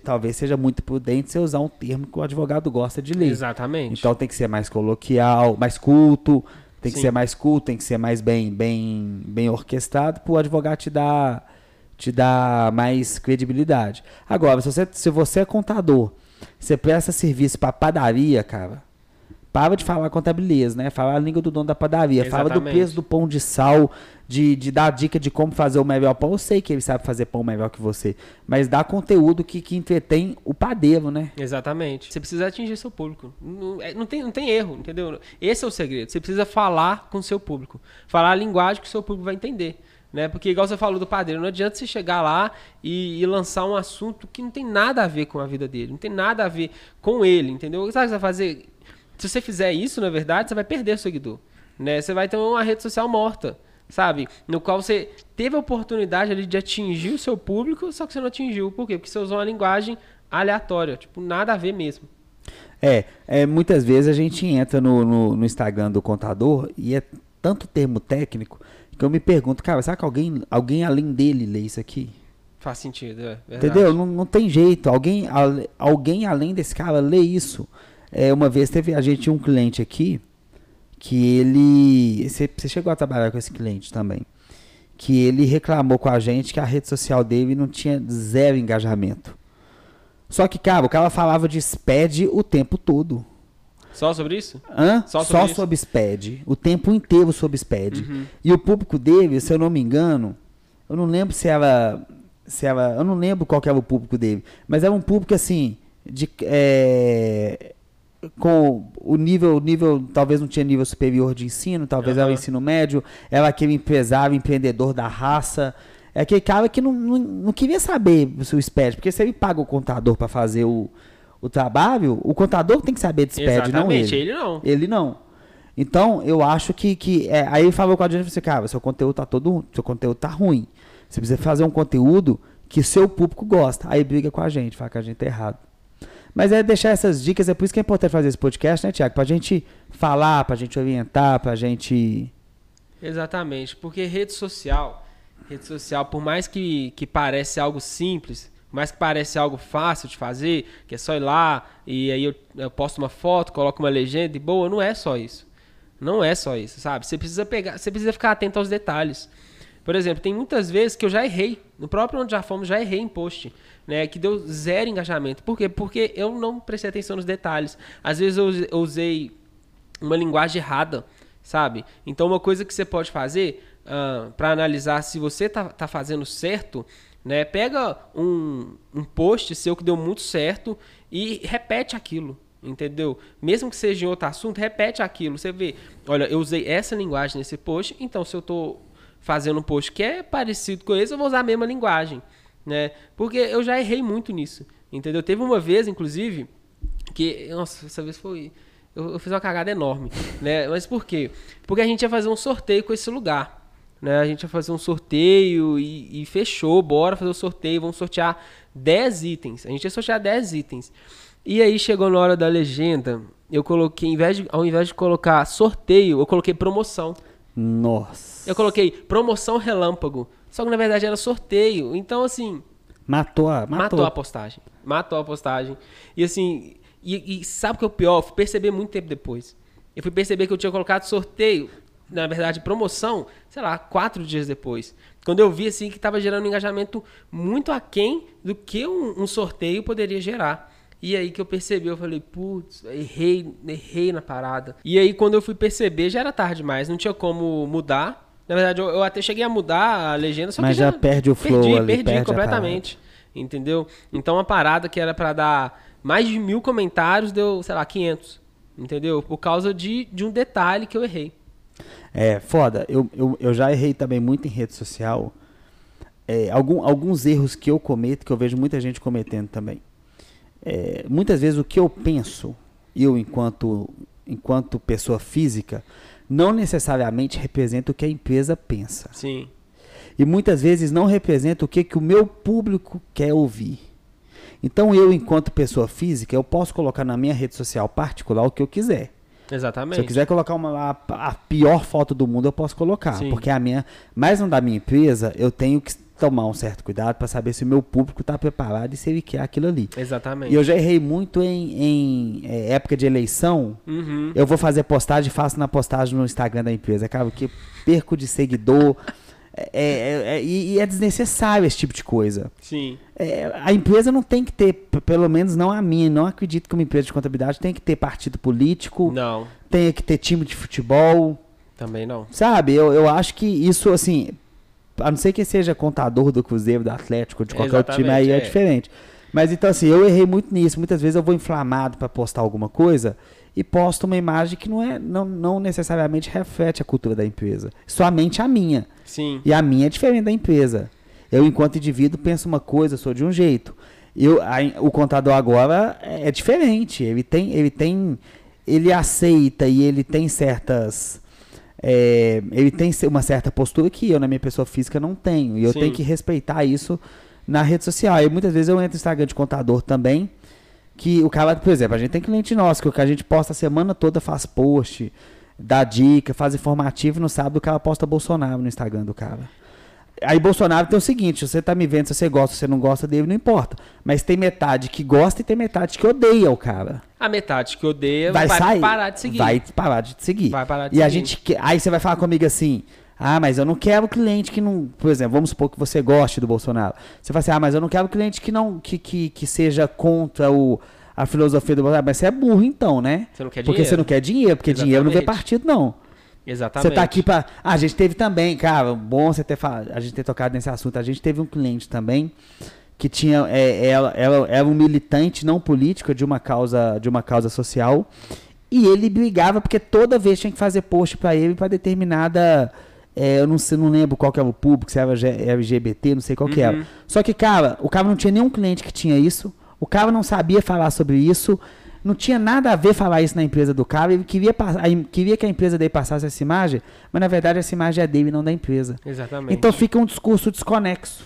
talvez seja muito prudente você usar um termo que o advogado gosta de ler. Exatamente. Então tem que ser mais coloquial, mais culto, tem que Sim. ser mais culto, tem que ser mais bem, bem, bem orquestrado para o advogado te dar, te dar mais credibilidade. Agora, se você, se você é contador, você presta serviço para padaria, cara, para de falar contabilidade, né? Fala a língua do dono da padaria, fala do Exatamente. peso do pão de sal, de, de dar dica de como fazer o melhor pão. Eu sei que ele sabe fazer pão melhor que você, mas dá conteúdo que, que entretém o padeiro, né? Exatamente. Você precisa atingir seu público. Não, é- não tem, não tem erro, entendeu? Esse é o segredo. Você precisa falar com o seu público. Falar a linguagem que o seu público vai entender. Né? Porque, igual você falou do padeiro, não adianta você chegar lá e, e lançar um assunto que não tem nada a ver com a vida dele, não tem nada a ver com ele, entendeu? Sabe o que você vai fazer? Se você fizer isso, na verdade, você vai perder seguidor. Né? Você vai ter uma rede social morta, sabe? No qual você teve a oportunidade ali de atingir o seu público, só que você não atingiu. Por quê? Porque você usou uma linguagem aleatória, tipo, nada a ver mesmo. É, é, muitas vezes a gente entra no, no, no Instagram do contador e é tanto termo técnico que eu me pergunto, cara, será que alguém, alguém além dele lê isso aqui? Faz sentido, é verdade. Entendeu? Não, não tem jeito. Alguém, ale- alguém além desse cara lê isso. É, uma vez teve a gente um cliente aqui que ele. Você, chegou a trabalhar com esse cliente também. Que ele reclamou com a gente que a rede social dele não tinha zero engajamento. Só que, cara, o cara falava de SPED o tempo todo. Só sobre isso? Hã? Só Só, sobre isso? sobre SPED. O tempo inteiro sobre SPED. Uhum. E o público dele, se eu não me engano, eu não lembro se era. Se era eu não lembro qual que era o público dele. Mas era um público assim. De, é, com o nível, nível, talvez não tinha nível superior de ensino, talvez era o ensino médio, era aquele empresário, empreendedor da raça. É aquele cara que não, não, não queria saber o seu SPED, porque se ele paga o contador para fazer o, o trabalho, o contador tem que saber de SPED, não Exatamente, ele. ele não. Ele não. Então, eu acho que. que é, aí ele falou com a gente e falou assim, cara, seu conteúdo tá todo. Seu conteúdo tá ruim. Você precisa fazer um conteúdo que seu público gosta. Aí briga com a gente, fala que a gente tá errado. Mas é deixar essas dicas, é por isso que é importante fazer esse podcast, né, Tiago? Pra gente falar, pra gente orientar, pra gente. Exatamente, porque rede social, rede social, por mais que, que parece algo simples, por mais que parece algo fácil de fazer, que é só ir lá e aí eu, eu posto uma foto, coloco uma legenda e boa, não é só isso. Não é só isso, sabe? Você precisa pegar, você precisa ficar atento aos detalhes. Por exemplo, tem muitas vezes que eu já errei, no próprio onde já fomos, já errei em post, né, que deu zero engajamento. Por quê? Porque eu não prestei atenção nos detalhes. Às vezes eu use- eu usei uma linguagem errada, sabe? Então, uma coisa que você pode fazer para analisar se você tá, tá fazendo certo, né? Pega um, um post seu que deu muito certo e repete aquilo. Entendeu? Mesmo que seja em outro assunto, repete aquilo. Você vê, olha, eu usei essa linguagem nesse post, então se eu tô fazendo um post que é parecido com esse, eu vou usar a mesma linguagem, né? Porque eu já errei muito nisso, entendeu? Teve uma vez, inclusive, que, nossa, essa vez foi eu, eu fiz uma cagada enorme, né? Mas por quê? Porque a gente ia fazer um sorteio com esse lugar, né? A gente ia fazer um sorteio e, e fechou, bora fazer o sorteio, vamos sortear 10 itens. A gente ia sortear 10 itens. E aí chegou na hora da legenda, eu coloquei, invés de, ao invés de colocar sorteio, eu coloquei promoção. Nossa. Eu coloquei promoção relâmpago. Só que na verdade era sorteio. Então, assim. Matou a. Matou, Matou, a postagem. Matou a postagem. E assim. E, e sabe o que é o pior? Eu fui perceber muito tempo depois. Eu fui perceber que eu tinha colocado sorteio, na verdade, promoção, sei lá, quatro dias depois. Quando eu vi assim que estava gerando um engajamento muito aquém do que um, um sorteio poderia gerar. E aí que eu percebi, eu falei, putz, errei, errei na parada. E aí quando eu fui perceber, já era tarde demais, não tinha como mudar. Na verdade, eu, eu até cheguei a mudar a legenda, só Mas que já perde o flow perdi, ali, perdi perde completamente. Entendeu? Então a parada que era para dar mais de mil comentários deu, sei lá, 500. Entendeu? Por causa de, de um detalhe que eu errei. É, foda. Eu, eu, eu já errei também muito em rede social. É, algum, alguns erros que eu cometo, que eu vejo muita gente cometendo também. É, muitas vezes o que eu penso, eu enquanto, enquanto pessoa física, não necessariamente representa o que a empresa pensa. Sim. E muitas vezes não representa o que, que o meu público quer ouvir. Então eu, enquanto pessoa física, eu posso colocar na minha rede social particular o que eu quiser. Exatamente. Se eu quiser colocar uma, a, a pior foto do mundo, eu posso colocar. Sim. Porque a minha. Mas não da minha empresa, eu tenho que tomar um certo cuidado para saber se o meu público está preparado e se ele quer aquilo ali. Exatamente. E eu já errei muito em, em é, época de eleição. Uhum. Eu vou fazer postagem, faço na postagem no Instagram da empresa. Cara, que perco de seguidor. É, é, é, e, é desnecessário esse tipo de coisa. Sim. É, a empresa não tem que ter, pelo menos não a minha, não acredito que uma empresa de contabilidade tem que ter partido político, Não, tem que ter time de futebol, também não. sabe? Eu, eu acho que isso, assim, a não ser que seja contador do Cruzeiro, do Atlético, de qualquer outro time, aí Exatamente, é, é. diferente. Mas então, assim, eu errei muito nisso. Muitas vezes eu vou inflamado para postar alguma coisa e posto uma imagem que não, é, não, não necessariamente reflete a cultura da empresa, somente a minha. Sim. E a minha é diferente da empresa. Eu, enquanto indivíduo, penso uma coisa, sou de um jeito. Eu, a- o contador agora é, é diferente. Ele tem, ele tem, ele aceita e ele tem certas, é, ele tem uma certa postura que eu na minha pessoa física não tenho. E eu Sim. tenho que respeitar isso na rede social. E muitas vezes eu entro no Instagram de contador também, que o cara, por exemplo, a gente tem cliente nosso que o que a gente posta a semana toda faz post, dá dica, faz informativo, no sábado o cara posta Bolsonaro no Instagram do cara. Aí Bolsonaro tem o seguinte, se você tá me vendo, se você gosta, se você não gosta dele, não importa. Mas tem metade que gosta e tem metade que odeia o cara. A metade que odeia Vai, vai, sair. parar de seguir. Vai parar de te seguir. Vai parar de e a seguir. gente que- aí você vai falar comigo assim: "Ah, mas eu não quero cliente que não, por exemplo, vamos supor que você goste do Bolsonaro. Você fala assim: "Ah, mas eu não quero cliente que não que, que, que seja contra o a filosofia do Bolsonaro, mas você é burro então, né? Você não quer Porque dinheiro. você não quer dinheiro, porque dinheiro não vê Exatamente. partido não. Exatamente. Você tá aqui pra. Ah, a gente teve também, cara, bom você ter falado, a gente ter tocado nesse assunto. A gente teve um cliente também que tinha. É, ela, ela era um militante não político de uma causa, de uma causa social. E ele brigava porque toda vez tinha que fazer post pra ele pra determinada. é, eu não sei, não lembro qual que era o público, se era LGBT, não sei qual que era. Uhum. Só que, cara, o cara não tinha nenhum cliente que tinha isso. O cara não sabia falar sobre isso. Não tinha nada a ver falar isso na empresa do cara. Ele queria, queria que a empresa dele passasse essa imagem, mas na verdade essa imagem é dele, não da empresa. Exatamente. Então fica um discurso desconexo.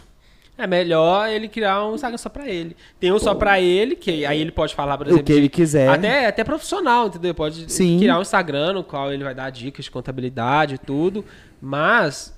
É melhor ele criar um Instagram só pra ele. Tem um só pra ele, que aí ele pode falar, por O exemplo, que ele quiser. até, até profissional, entendeu? Pode Sim. criar um Instagram no qual ele vai dar dicas de contabilidade e tudo. Mas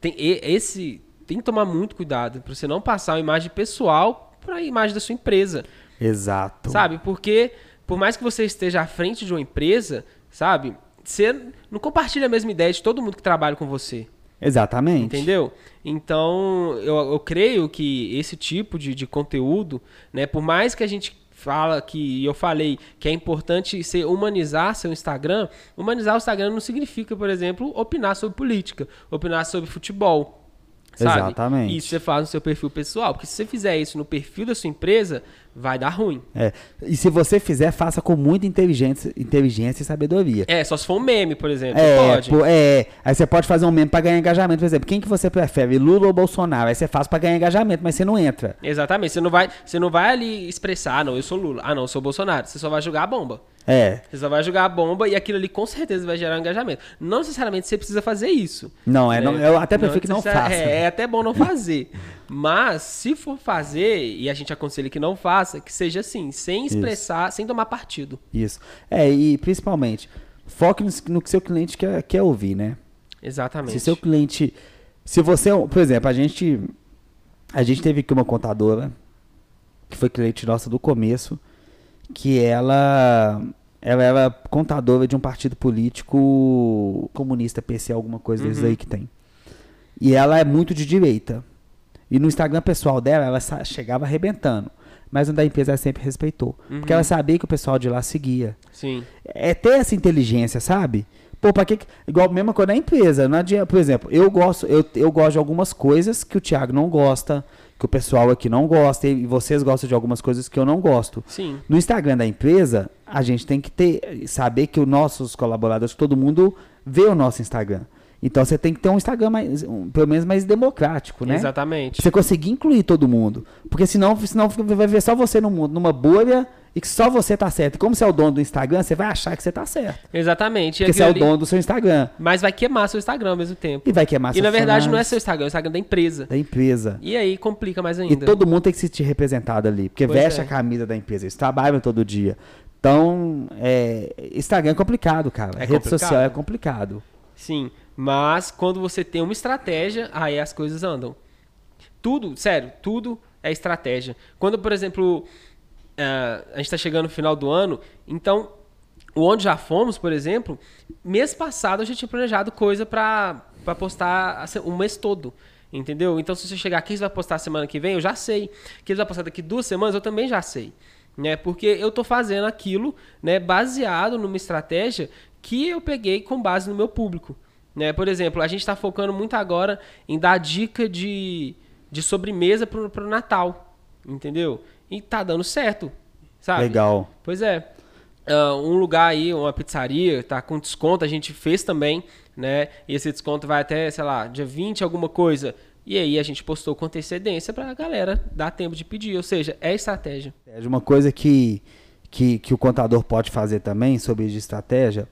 tem, esse tem que tomar muito cuidado pra você não passar uma imagem pessoal pra imagem da sua empresa. Exato. Sabe? Porque, por mais que você esteja à frente de uma empresa, sabe? Você não compartilha a mesma ideia de todo mundo que trabalha com você. Exatamente. Entendeu? Então, eu, eu creio que esse tipo de, de conteúdo, né, por mais que a gente fala que eu falei que é importante ser humanizar seu Instagram, humanizar o Instagram não significa, por exemplo, opinar sobre política, opinar sobre futebol. Sabe? Exatamente. Isso você faz no seu perfil pessoal. Porque se você fizer isso no perfil da sua empresa, vai dar ruim. É. E se você fizer, faça com muita inteligência, inteligência e sabedoria. É, só se for um meme, por exemplo. É, pode. pô, é, aí você pode fazer um meme pra ganhar engajamento, por exemplo. Quem que você prefere, Lula ou Bolsonaro? Aí você faz pra ganhar engajamento, mas você não entra. Exatamente. Você não, vai, você não vai ali expressar, ah, não, eu sou Lula. Ah, não, eu sou Bolsonaro. Você só vai jogar a bomba. É. Você só vai jogar a bomba e aquilo ali com certeza vai gerar um engajamento. Não necessariamente você precisa fazer isso. Não, é, né? não, eu até prefiro que não faça. É, é até bom não fazer. Mas se for fazer, e a gente aconselha que não faça, que seja assim, sem expressar, sem tomar partido. Isso. É, e principalmente, foque no, no que seu cliente quer, quer ouvir, né? Exatamente. Se seu cliente. Se você. Por exemplo, a gente. A gente teve aqui uma contadora, que foi cliente nossa do começo, que ela. Ela era contadora de um partido político comunista, PC, alguma coisa desses Uhum. aí que tem. E ela é muito de direita. E no Instagram pessoal dela, ela chegava arrebentando. Mas no da empresa ela sempre respeitou. Porque Uhum. ela sabia que o pessoal de lá seguia. Sim. É ter essa inteligência, sabe? Pô, pra que- Igual a mesma coisa na empresa. Não adianta, por exemplo, eu gosto, eu, eu gosto de algumas coisas que o Thiago não gosta, que o pessoal aqui não gosta, e vocês gostam de algumas coisas que eu não gosto. Sim. No Instagram da empresa, a gente tem que ter, saber que os nossos colaboradores, todo mundo vê o nosso Instagram. Então você tem que ter um Instagram mais, um, pelo menos mais democrático, né? Exatamente. Pra você conseguir incluir todo mundo. Porque senão, senão vai ver só você no mundo, numa bolha, e que só você tá certo. E como você é o dono do Instagram, você vai achar que você tá certo. Exatamente. E Porque você é o dono do seu Instagram. Mas vai queimar seu Instagram ao mesmo tempo. E vai queimar E na verdade não é seu Instagram, é o Instagram da empresa. da empresa. E aí complica mais E ainda. todo mundo tem que se sentir representado ali. Porque Pois veste é. a camisa da empresa. Eles trabalham todo dia. Então, é, Instagram é complicado, cara. É Rede complicado. social é complicado. Sim, mas quando você tem uma estratégia, aí as coisas andam. Tudo, sério, tudo é estratégia. Quando, por exemplo, eh, a gente está chegando no final do ano, então, o Onde Já Fomos, por exemplo, mês passado eu já tinha planejado coisa para postar o mês todo. Entendeu? Então, se você chegar aqui, você vai postar semana que vem, eu já sei. Que vai postar daqui duas semanas, eu também já sei. Né? Porque eu tô fazendo aquilo né, baseado numa estratégia que eu peguei com base no meu público. Né? Por exemplo, a gente está focando muito agora em dar dica de, de sobremesa pro, pro Natal. Entendeu? E tá dando certo. Sabe? Legal. Pois é. Ah, um lugar aí, uma pizzaria, tá com desconto, a gente fez também, né? E esse desconto vai até, sei lá, dia 20, alguma coisa. E aí a gente postou com antecedência pra galera dar tempo de pedir. Ou seja, é estratégia. É uma coisa que, que, que o contador pode fazer também sobre de estratégia.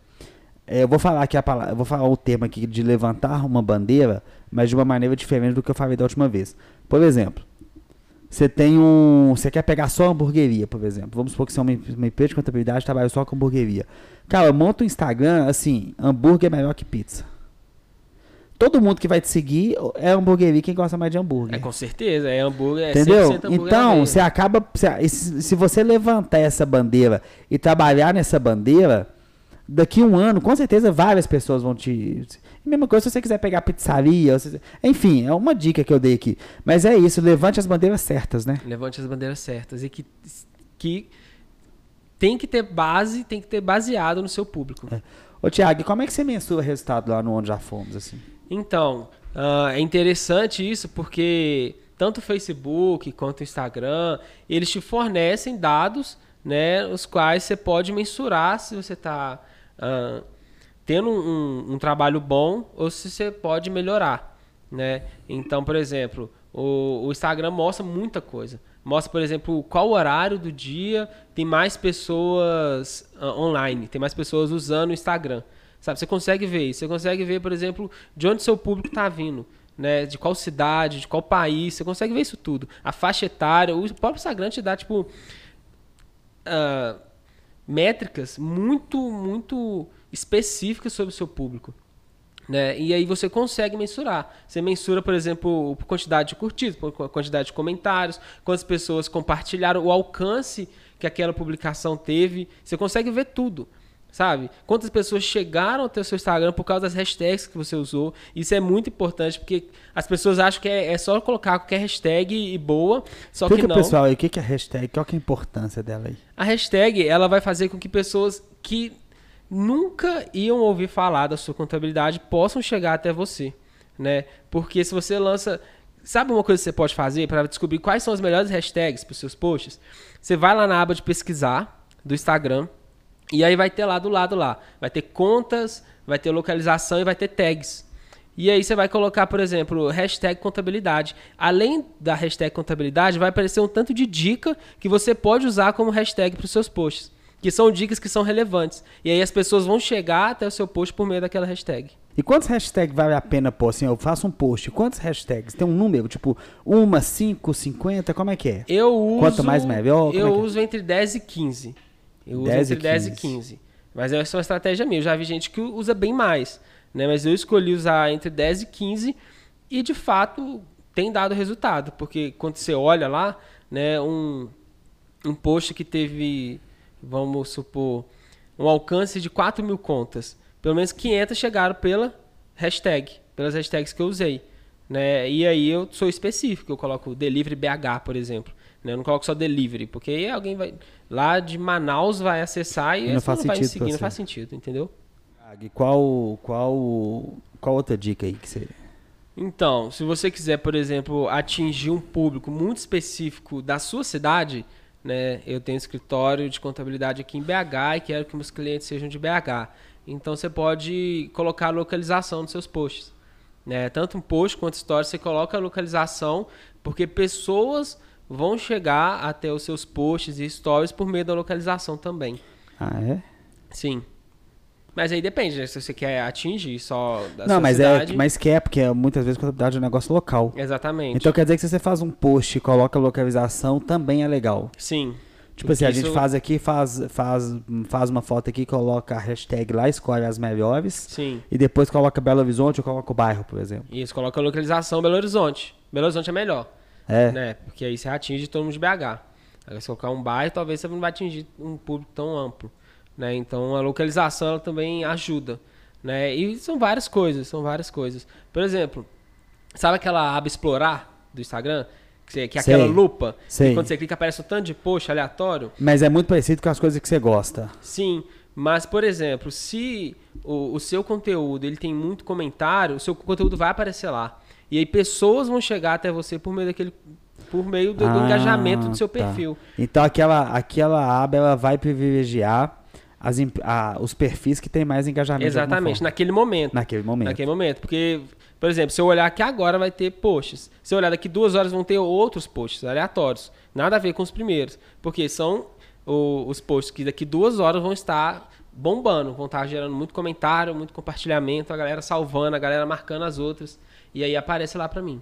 é, eu vou falar aqui a palavra, eu vou falar o termo aqui de levantar uma bandeira, mas de uma maneira diferente do que eu falei da última vez. Por exemplo, você tem um. Você quer pegar só hamburgueria, por exemplo. Vamos supor que você é uma, uma empresa de contabilidade e trabalha só com hamburgueria. Cara, monta um Instagram, assim, hambúrguer é melhor que pizza. Todo mundo que vai te seguir é hamburgueria quem gosta mais de hambúrguer. É com certeza, é hambúrguer, é Entendeu? 100% hambúrguer na Então, você acaba. Se, se você levantar essa bandeira e trabalhar nessa bandeira, daqui a um ano, com certeza várias pessoas vão te. Mesma coisa se você quiser pegar pizzaria. se- enfim, é uma dica que eu dei aqui. Mas é isso, levante as bandeiras certas, né? Levante as bandeiras certas e que, que tem que ter base, tem que ter baseado no seu público. Ô, Tiago, como é que você mensura o resultado lá no Onde Já Fomos, assim? Então, ah, é interessante isso porque tanto o Facebook quanto o Instagram, eles te fornecem dados, né, os quais você pode mensurar se você está tendo um, um trabalho bom ou se você pode melhorar, né? Então, por exemplo, o, o Instagram mostra muita coisa. Mostra, por exemplo, qual horário do dia tem mais pessoas ah, online, tem mais pessoas usando o Instagram. Sabe, você consegue ver isso. Você consegue ver, por exemplo, de onde seu público está vindo. Né, de qual cidade, de qual país, você consegue ver isso tudo. A faixa etária, o próprio Instagram te dá, tipo, ah, métricas muito, muito específicas sobre o seu público. Né? E aí você consegue mensurar. Você mensura, por exemplo, por quantidade de curtidas, por quantidade de comentários, quantas pessoas compartilharam, o alcance que aquela publicação teve. Você consegue ver tudo. Sabe? Quantas pessoas chegaram até o seu Instagram por causa das hashtags que você usou. Isso é muito importante, porque as pessoas acham que é, é só colocar qualquer hashtag e boa, só que não. pessoal, aí, o que é hashtag? Qual que é a importância dela aí? A hashtag ela vai fazer com que pessoas que nunca iam ouvir falar da sua contabilidade possam chegar até você, né? Porque se você lança sabe uma coisa que você pode fazer para descobrir quais são as melhores hashtags para os seus posts? Você vai lá na aba de pesquisar do Instagram e aí vai ter lá do lado lá, vai ter contas, vai ter localização e vai ter tags. E aí você vai colocar, por exemplo, hashtag contabilidade. Além da hashtag contabilidade, vai aparecer um tanto de dica que você pode usar como hashtag para os seus posts. Que são dicas que são relevantes. E aí as pessoas vão chegar até o seu post por meio daquela hashtag. E quantos hashtags vale a pena pôr? Assim, eu faço um post. Quantos hashtags? Tem um número? Tipo, uma, cinco, cinquenta? Como é que é? Eu uso. Quanto mais melhor? Eu é é? uso entre 10 e 15. Eu uso entre 10 e 15. Mas essa é uma estratégia minha. Eu já vi gente que usa bem mais né? Mas eu escolhi usar entre 10 e 15 e de fato tem dado resultado, porque quando você olha lá, né, um, um post que teve, vamos supor, um alcance de 4 mil contas, pelo menos 500 chegaram pela hashtag, pelas hashtags que eu usei. Né? E aí eu sou específico, eu coloco delivery BH, por exemplo. Né? Eu não coloco só delivery, porque aí alguém vai lá de Manaus vai acessar e não, faz não vai me seguir, não faz sentido, entendeu? Qual, qual, qual outra dica aí que você... Então, se você quiser, por exemplo, atingir um público muito específico da sua cidade, né? Eu tenho escritório de contabilidade aqui em BH e quero que meus clientes sejam de BH. Então você pode colocar a localização nos seus posts. Né? Tanto um post quanto story, você coloca a localização, porque pessoas vão chegar até os seus posts e stories por meio da localização também. Ah, é? Sim. Mas aí depende, né? Se você quer atingir só da Não, mas é cidade... é, mas quer, porque muitas vezes contabilidade é um negócio local. Exatamente. Então quer dizer que se você faz um post e coloca localização, também é legal. Sim. Tipo assim, a gente faz aqui, faz, faz, faz uma foto aqui, coloca a hashtag lá, escolhe as melhores. Sim. E depois coloca Belo Horizonte ou coloca o bairro, por exemplo. Isso, coloca a localização Belo Horizonte. Belo Horizonte é melhor. É. Né? Porque aí você atinge todo mundo de BH. Agora, se colocar um bairro, talvez você não vai atingir um público tão amplo. Né? Então a localização ela também ajuda. Né? E são várias coisas, são várias coisas. Por exemplo, sabe aquela aba explorar do Instagram? Que, que é aquela lupa. Sei. quando você clica aparece um tanto de post aleatório. Mas é muito parecido com as coisas que você gosta. Sim. Mas, por exemplo, se o, o seu conteúdo ele tem muito comentário, o seu conteúdo vai aparecer lá. E aí pessoas vão chegar até você por meio daquele por meio do, ah, do engajamento do seu tá. perfil. Então aquela aquela aba ela vai privilegiar as, a, os perfis que têm mais engajamento. Exatamente, naquele momento. Naquele momento. Naquele momento. Porque, por exemplo, se eu olhar aqui agora, vai ter posts. Se eu olhar daqui duas horas, vão ter outros posts aleatórios. Nada a ver com os primeiros. Porque são o, os posts que daqui duas horas vão estar bombando, vão estar gerando muito comentário, muito compartilhamento, a galera salvando, a galera marcando as outras. E aí aparece lá pra mim.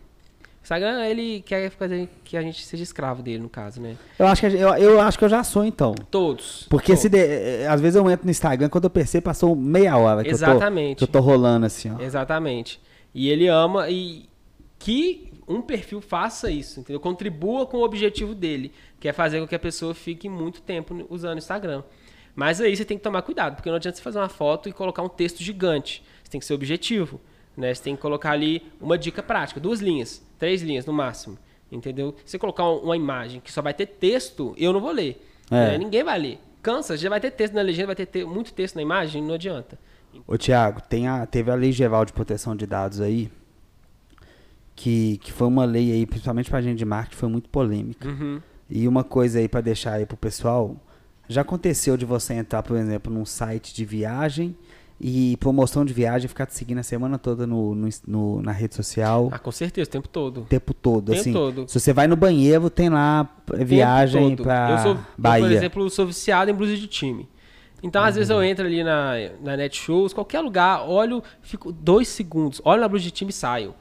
Instagram, ele quer fazer que a gente seja escravo dele, no caso, né? Eu acho que, eu, eu acho que eu já sou, então. Todos. Porque todos. se de, eh, às vezes eu entro no Instagram, quando eu percebo, passou meia hora que, Exatamente. Eu, tô, que eu tô rolando assim, ó. Exatamente. E ele ama e que um perfil faça isso, entendeu? Contribua com o objetivo dele, que é fazer com que a pessoa fique muito tempo usando o Instagram. Mas aí você tem que tomar cuidado, porque não adianta você fazer uma foto e colocar um texto gigante. Você tem que ser objetivo. Né? Você tem que colocar ali uma dica prática, duas linhas, três linhas no máximo. Entendeu? Se você colocar uma imagem que só vai ter texto, eu não vou ler. É. Né? Ninguém vai ler. Cansa, já vai ter texto na legenda, vai ter muito texto na imagem, não adianta. Ô Tiago, teve a Lei Geral de Proteção de Dados aí, que, que foi uma lei aí, principalmente pra gente de marketing, foi muito polêmica. Uhum. E uma coisa aí para deixar aí pro pessoal, já aconteceu de você entrar, por exemplo, num site de viagem e promoção de viagem, ficar te seguindo a semana toda no, no, no, na rede social. Ah, com certeza, o tempo todo. O tempo todo, tempo assim. Todo. Se você vai no banheiro, tem lá viagem para eu sou, Bahia. Eu, por exemplo, sou viciado em blusa de time. Então, às uhum. vezes eu entro ali na, na Netshoes, qualquer lugar, olho, fico dois segundos, olho na blusa de time e saio.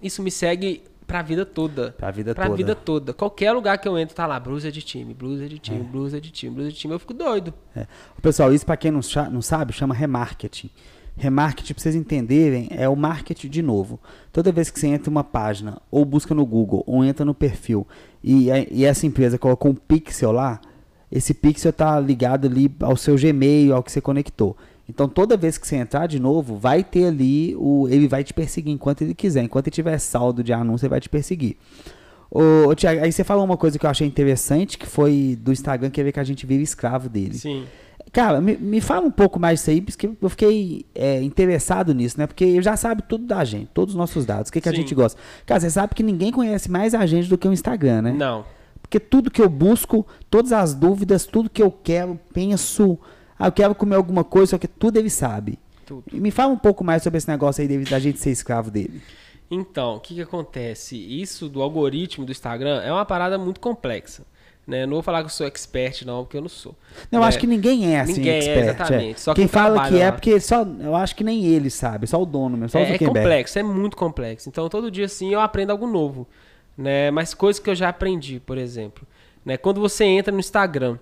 Isso me segue Pra vida toda. Pra vida pra toda. vida toda. Qualquer lugar que eu entro, tá lá, blusa de time, blusa de time, é. blusa de time, blusa de time. Eu fico doido. É. Pessoal, isso pra quem não, não sabe, chama remarketing. Remarketing, pra vocês entenderem, é o marketing de novo. Toda vez que você entra em uma página, ou busca no Google, ou entra no perfil, e, e essa empresa colocou um pixel lá, esse pixel tá ligado ali ao seu Gmail, ao que você conectou. Então toda vez que você entrar de novo, vai ter ali o ele vai te perseguir enquanto ele quiser, enquanto ele tiver saldo de anúncio, ele vai te perseguir. Ô, Tiago, aí você falou uma coisa que eu achei interessante, que foi do Instagram quer ver que a gente vive escravo dele. Sim. Cara, me, me fala um pouco mais disso aí, porque eu fiquei é, interessado nisso, né? Porque eu já sabe tudo da gente, todos os nossos dados, o que, que a gente gosta. Cara, você sabe que ninguém conhece mais a gente do que o Instagram, né? Não. Porque tudo que eu busco, todas as dúvidas, tudo que eu quero, penso, ah, eu quero comer alguma coisa, só que tudo ele sabe. Tudo. E Me fala um pouco mais sobre esse negócio aí da gente ser escravo dele. Então, o que, que acontece? Isso do algoritmo do Instagram é uma parada muito complexa. Né? Não vou falar que eu sou expert, não, porque eu não sou. Não, eu É, acho que ninguém é assim, ninguém é, expert. exatamente. Só Quem quem fala que é lá. porque só, eu acho que nem ele sabe, só o dono mesmo, só o É, é complexo, é muito complexo. Então, todo dia, assim, eu aprendo algo novo. Né? Mas coisas que eu já aprendi, por exemplo. Né? Quando você entra no Instagram,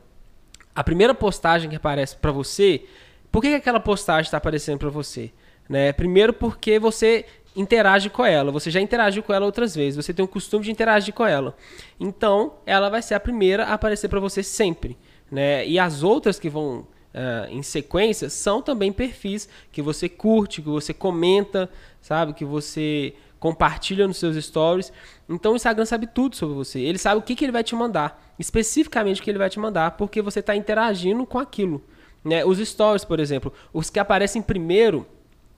a primeira postagem que aparece pra você, por que, que aquela postagem está aparecendo pra você? Né? Primeiro porque você interage com ela, você já interagiu com ela outras vezes, você tem o costume de interagir com ela. Então, ela vai ser a primeira a aparecer pra você sempre. Né? E as outras que vão ah, em sequência são também perfis que você curte, que você comenta, sabe? Que você compartilha nos seus stories. Então o Instagram sabe tudo sobre você. Ele sabe o que, que ele vai te mandar, especificamente o que ele vai te mandar, porque você está interagindo com aquilo. Né? Os stories, por exemplo, os que aparecem primeiro,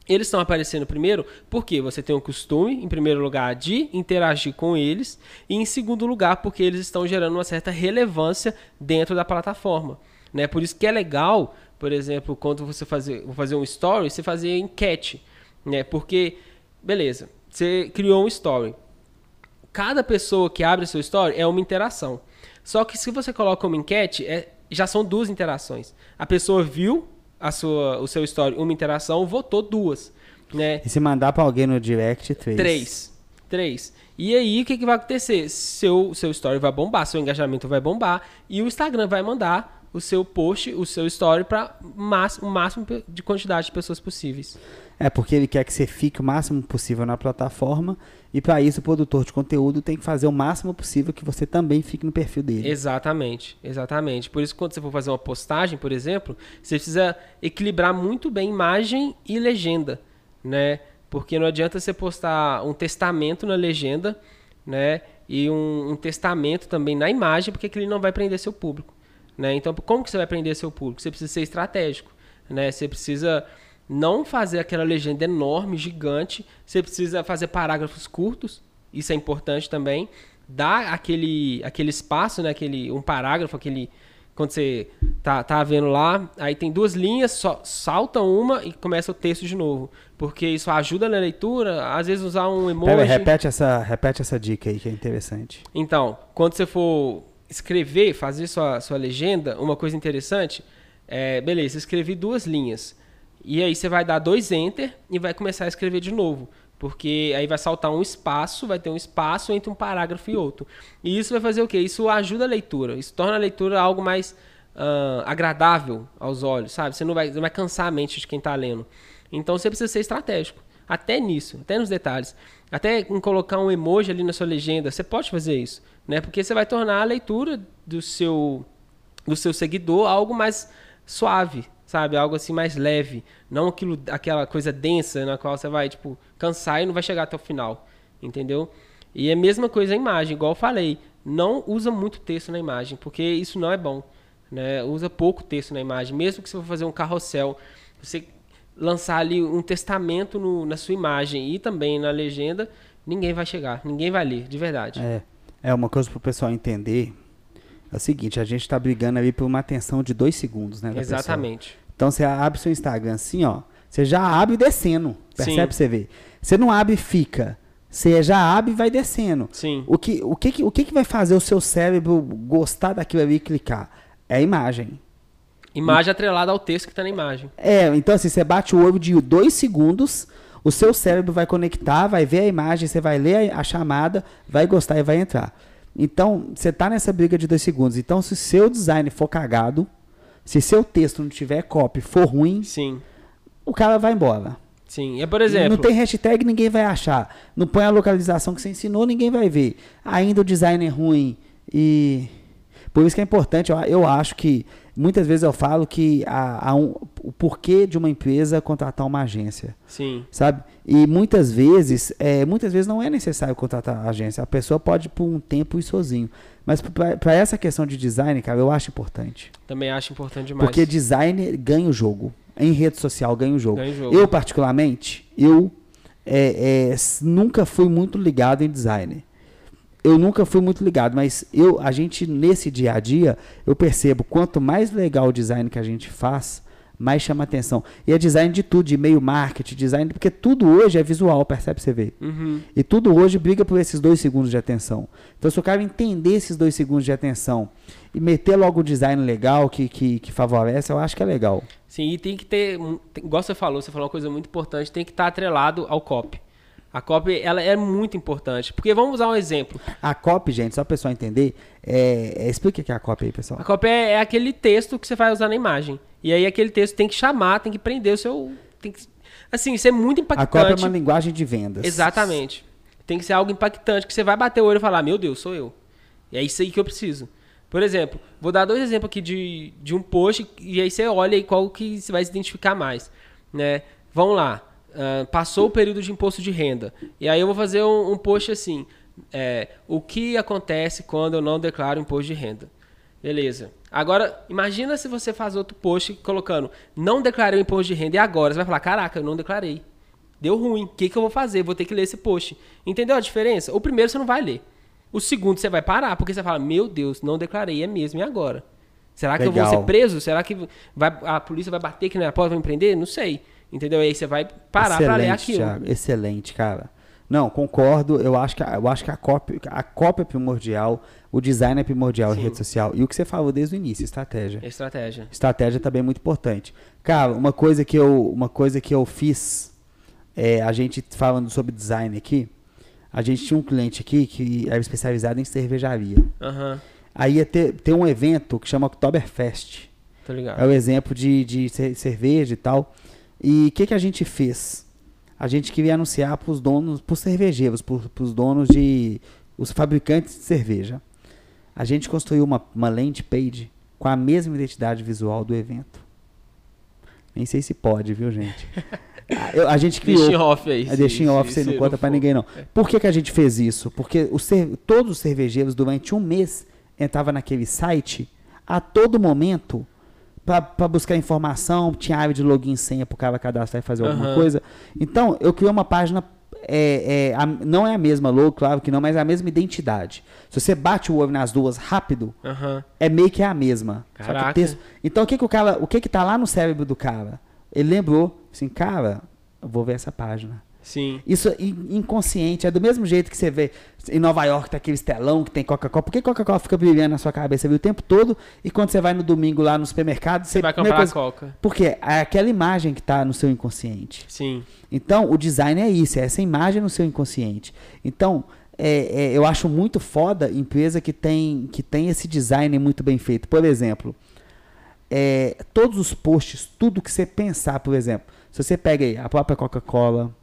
eles estão aparecendo primeiro porque você tem o costume, em primeiro lugar, de interagir com eles, e em segundo lugar, porque eles estão gerando uma certa relevância dentro da plataforma. Né? Por isso que é legal, por exemplo, quando você fazer, fazer um story, você fazer enquete. Né? Porque, beleza, você criou um story. Cada pessoa que abre seu story é uma interação. Só que se você coloca uma enquete, é, já são duas interações. A pessoa viu a sua, o seu story, uma interação, votou duas. Né? E se mandar pra alguém no direct, três. Três. Três. E aí, o que, que vai acontecer? Seu, seu story vai bombar, seu engajamento vai bombar, e o Instagram vai mandar o seu post, o seu story para o máximo de quantidade de pessoas possíveis. É porque ele quer que você fique o máximo possível na plataforma e para isso o produtor de conteúdo tem que fazer o máximo possível que você também fique no perfil dele. Exatamente, exatamente. Por isso, quando você for fazer uma postagem, por exemplo, você precisa equilibrar muito bem imagem e legenda, né? Porque não adianta você postar um testamento na legenda, né? E um, um testamento também na imagem, porque aquilo não vai prender seu público, né? Então, como que você vai prender seu público? Você precisa ser estratégico, né? Você precisa não fazer aquela legenda enorme, gigante. Você precisa fazer parágrafos curtos. Isso é importante também. Dar aquele, aquele espaço, né? Aquele, um parágrafo, aquele. Quando você tá, tá vendo lá, aí tem duas linhas, só salta uma e começa o texto de novo. Porque isso ajuda na leitura, às vezes usar um emoji. Pera, repete, essa, repete essa dica aí que é interessante. Então, quando você for escrever, fazer sua, sua legenda, uma coisa interessante é, beleza, escrevi duas linhas. E aí você vai dar dois enter e vai começar a escrever de novo. Porque aí vai saltar um espaço, vai ter um espaço entre um parágrafo e outro. E isso vai fazer o quê? Isso ajuda a leitura. Isso torna a leitura algo mais ah, agradável aos olhos, sabe? Você não vai, não vai cansar a mente de quem está lendo. Então você precisa ser estratégico. Até nisso, até nos detalhes. Até em colocar um emoji ali na sua legenda, você pode fazer isso. Né? Porque você vai tornar a leitura do seu, do seu seguidor algo mais suave, sabe? Algo assim mais leve, não aquilo, aquela coisa densa na qual você vai tipo cansar e não vai chegar até o final, entendeu? E é a mesma coisa a imagem, igual eu falei, não usa muito texto na imagem, porque isso não é bom, né? Usa pouco texto na imagem, mesmo que você for fazer um carrossel, você lançar ali um testamento no- na sua imagem e também na legenda, ninguém vai chegar, ninguém vai ler, de verdade. É, é uma coisa pro pessoal entender. É o seguinte, a gente tá brigando ali por uma atenção de dois segundos, né? da pessoa. Exatamente. Então você abre seu Instagram assim, ó. Você já abre descendo. Percebe Sim. pra você ver? Você não abre e fica. Você já abre e vai descendo. Sim. O que, o, que, o que, que vai fazer o seu cérebro gostar daquilo ali e clicar? É a imagem. Imagem atrelada ao texto que está na imagem. É, então assim, você bate o olho de dois segundos, o seu cérebro vai conectar, vai ver a imagem, você vai ler a, a chamada, vai gostar e vai entrar. Então, você tá nessa briga de dois segundos. Então, se seu design for cagado, se seu texto não tiver copy, for ruim, Sim. o cara vai embora. Sim. É, por exemplo. Não tem hashtag, ninguém vai achar. Não põe a localização que você ensinou, ninguém vai ver. Ainda o design é ruim e. Por isso que é importante, eu, eu acho que muitas vezes eu falo que há, há um, o porquê de uma empresa contratar uma agência. Sim. Sabe? E muitas vezes, é, muitas vezes não é necessário contratar a agência. A pessoa pode por um tempo ir sozinho. Mas para essa questão de design, cara, eu acho importante. Também acho importante demais. Porque design ganha o jogo. Em rede social ganha o jogo. Ganha o jogo. Eu, particularmente, eu é, é, nunca fui muito ligado em design. Eu nunca fui muito ligado, mas eu, a gente, nesse dia a dia, eu percebo quanto mais legal o design que a gente faz, mais chama atenção. E é design de tudo, de meio marketing, design, porque tudo hoje é visual, percebe você vê. Uhum. E tudo hoje briga por esses dois segundos de atenção. Então, se o cara entender esses dois segundos de atenção e meter logo o design legal que, que, que favorece, eu acho que é legal. Sim, e tem que ter, igual você falou, você falou uma coisa muito importante, tem que estar atrelado ao copy. A copy, ela é muito importante, porque vamos usar um exemplo. A copy, gente, só para o pessoal entender, é, é, explica o que é a copy aí, pessoal. A copy é, é, aquele texto que você vai usar na imagem. E aí aquele texto tem que chamar, tem que prender o seu... Tem que, assim, isso é muito impactante. A copy é uma linguagem de vendas. Exatamente. Tem que ser algo impactante, que você vai bater o olho e falar, meu Deus, sou eu. E é isso aí que eu preciso. Por exemplo, vou dar dois exemplos aqui de, de um post e aí você olha aí qual que você vai se identificar mais. Né? Vamos lá. Uh, passou o período de imposto de renda. E aí eu vou fazer um, um post assim. É, o que acontece quando eu não declaro imposto de renda? Beleza. Agora, imagina se você faz outro post colocando não declarei o imposto de renda e agora você vai falar, caraca, eu não declarei. Deu ruim. O que, que eu vou fazer? Vou ter que ler esse post. Entendeu a diferença? O primeiro você não vai ler. O segundo você vai parar, porque você fala, meu Deus, não declarei, é mesmo, e agora? Será que Legal. eu vou ser preso? Será que vai, a polícia vai bater aqui na porta, vai me prender? Não sei. Entendeu? E aí você vai parar para ler aquilo. Thiago, excelente, cara. Não, concordo. Eu acho que, eu acho que a, cópia, a cópia é primordial, o design é primordial Sim. em rede social. E o que você falou desde o início, estratégia. Estratégia. Estratégia também é muito importante. Cara, uma coisa que eu, uma coisa que eu fiz, é, a gente falando sobre design aqui, a gente tinha um cliente aqui que era especializado em cervejaria. Uhum. Aí ia ter, ter um evento que chama Oktoberfest. Tô ligado. É o exemplo de, de cerveja e tal. E o que, que a gente fez? A gente queria anunciar para os donos, para os cervejeiros, para os donos de. os fabricantes de cerveja. A gente construiu uma, uma landing page com a mesma identidade visual do evento. Nem sei se pode, viu, gente? [LAUGHS] Eu, a gente criou. Deixa em off aí. É, deixa em off, você não conta para ninguém, não. É. Por que, que a gente fez isso? Porque o todos os cervejeiros, durante um mês, entravam naquele site a todo momento para buscar informação, tinha área de login e senha para o cara cadastrar e fazer uhum. alguma coisa. Então, eu criei uma página. É, é, a, não é a mesma logo, claro que não, mas é a mesma identidade. Se você bate o olho nas duas rápido, uhum. é meio que é a mesma. Texto, então, o que, que o cara. O que, que tá lá no cérebro do cara? Ele lembrou, assim, cara, eu vou ver essa página. Sim. Isso é inconsciente, é do mesmo jeito que você vê em Nova York tá aquele estelão que tem Coca-Cola. Por que Coca-Cola fica brilhando na sua cabeça viu, o tempo todo? E quando você vai no domingo lá no supermercado, você, você vai comprar coisa... Coca. Porque é aquela imagem que está no seu inconsciente. Sim. Então, o design é isso, é essa imagem no seu inconsciente. Então, é, é, eu acho muito foda empresa que tem, que tem esse design muito bem feito. Por exemplo, é, todos os posts, tudo que você pensar, por exemplo, se você pega aí a própria Coca-Cola,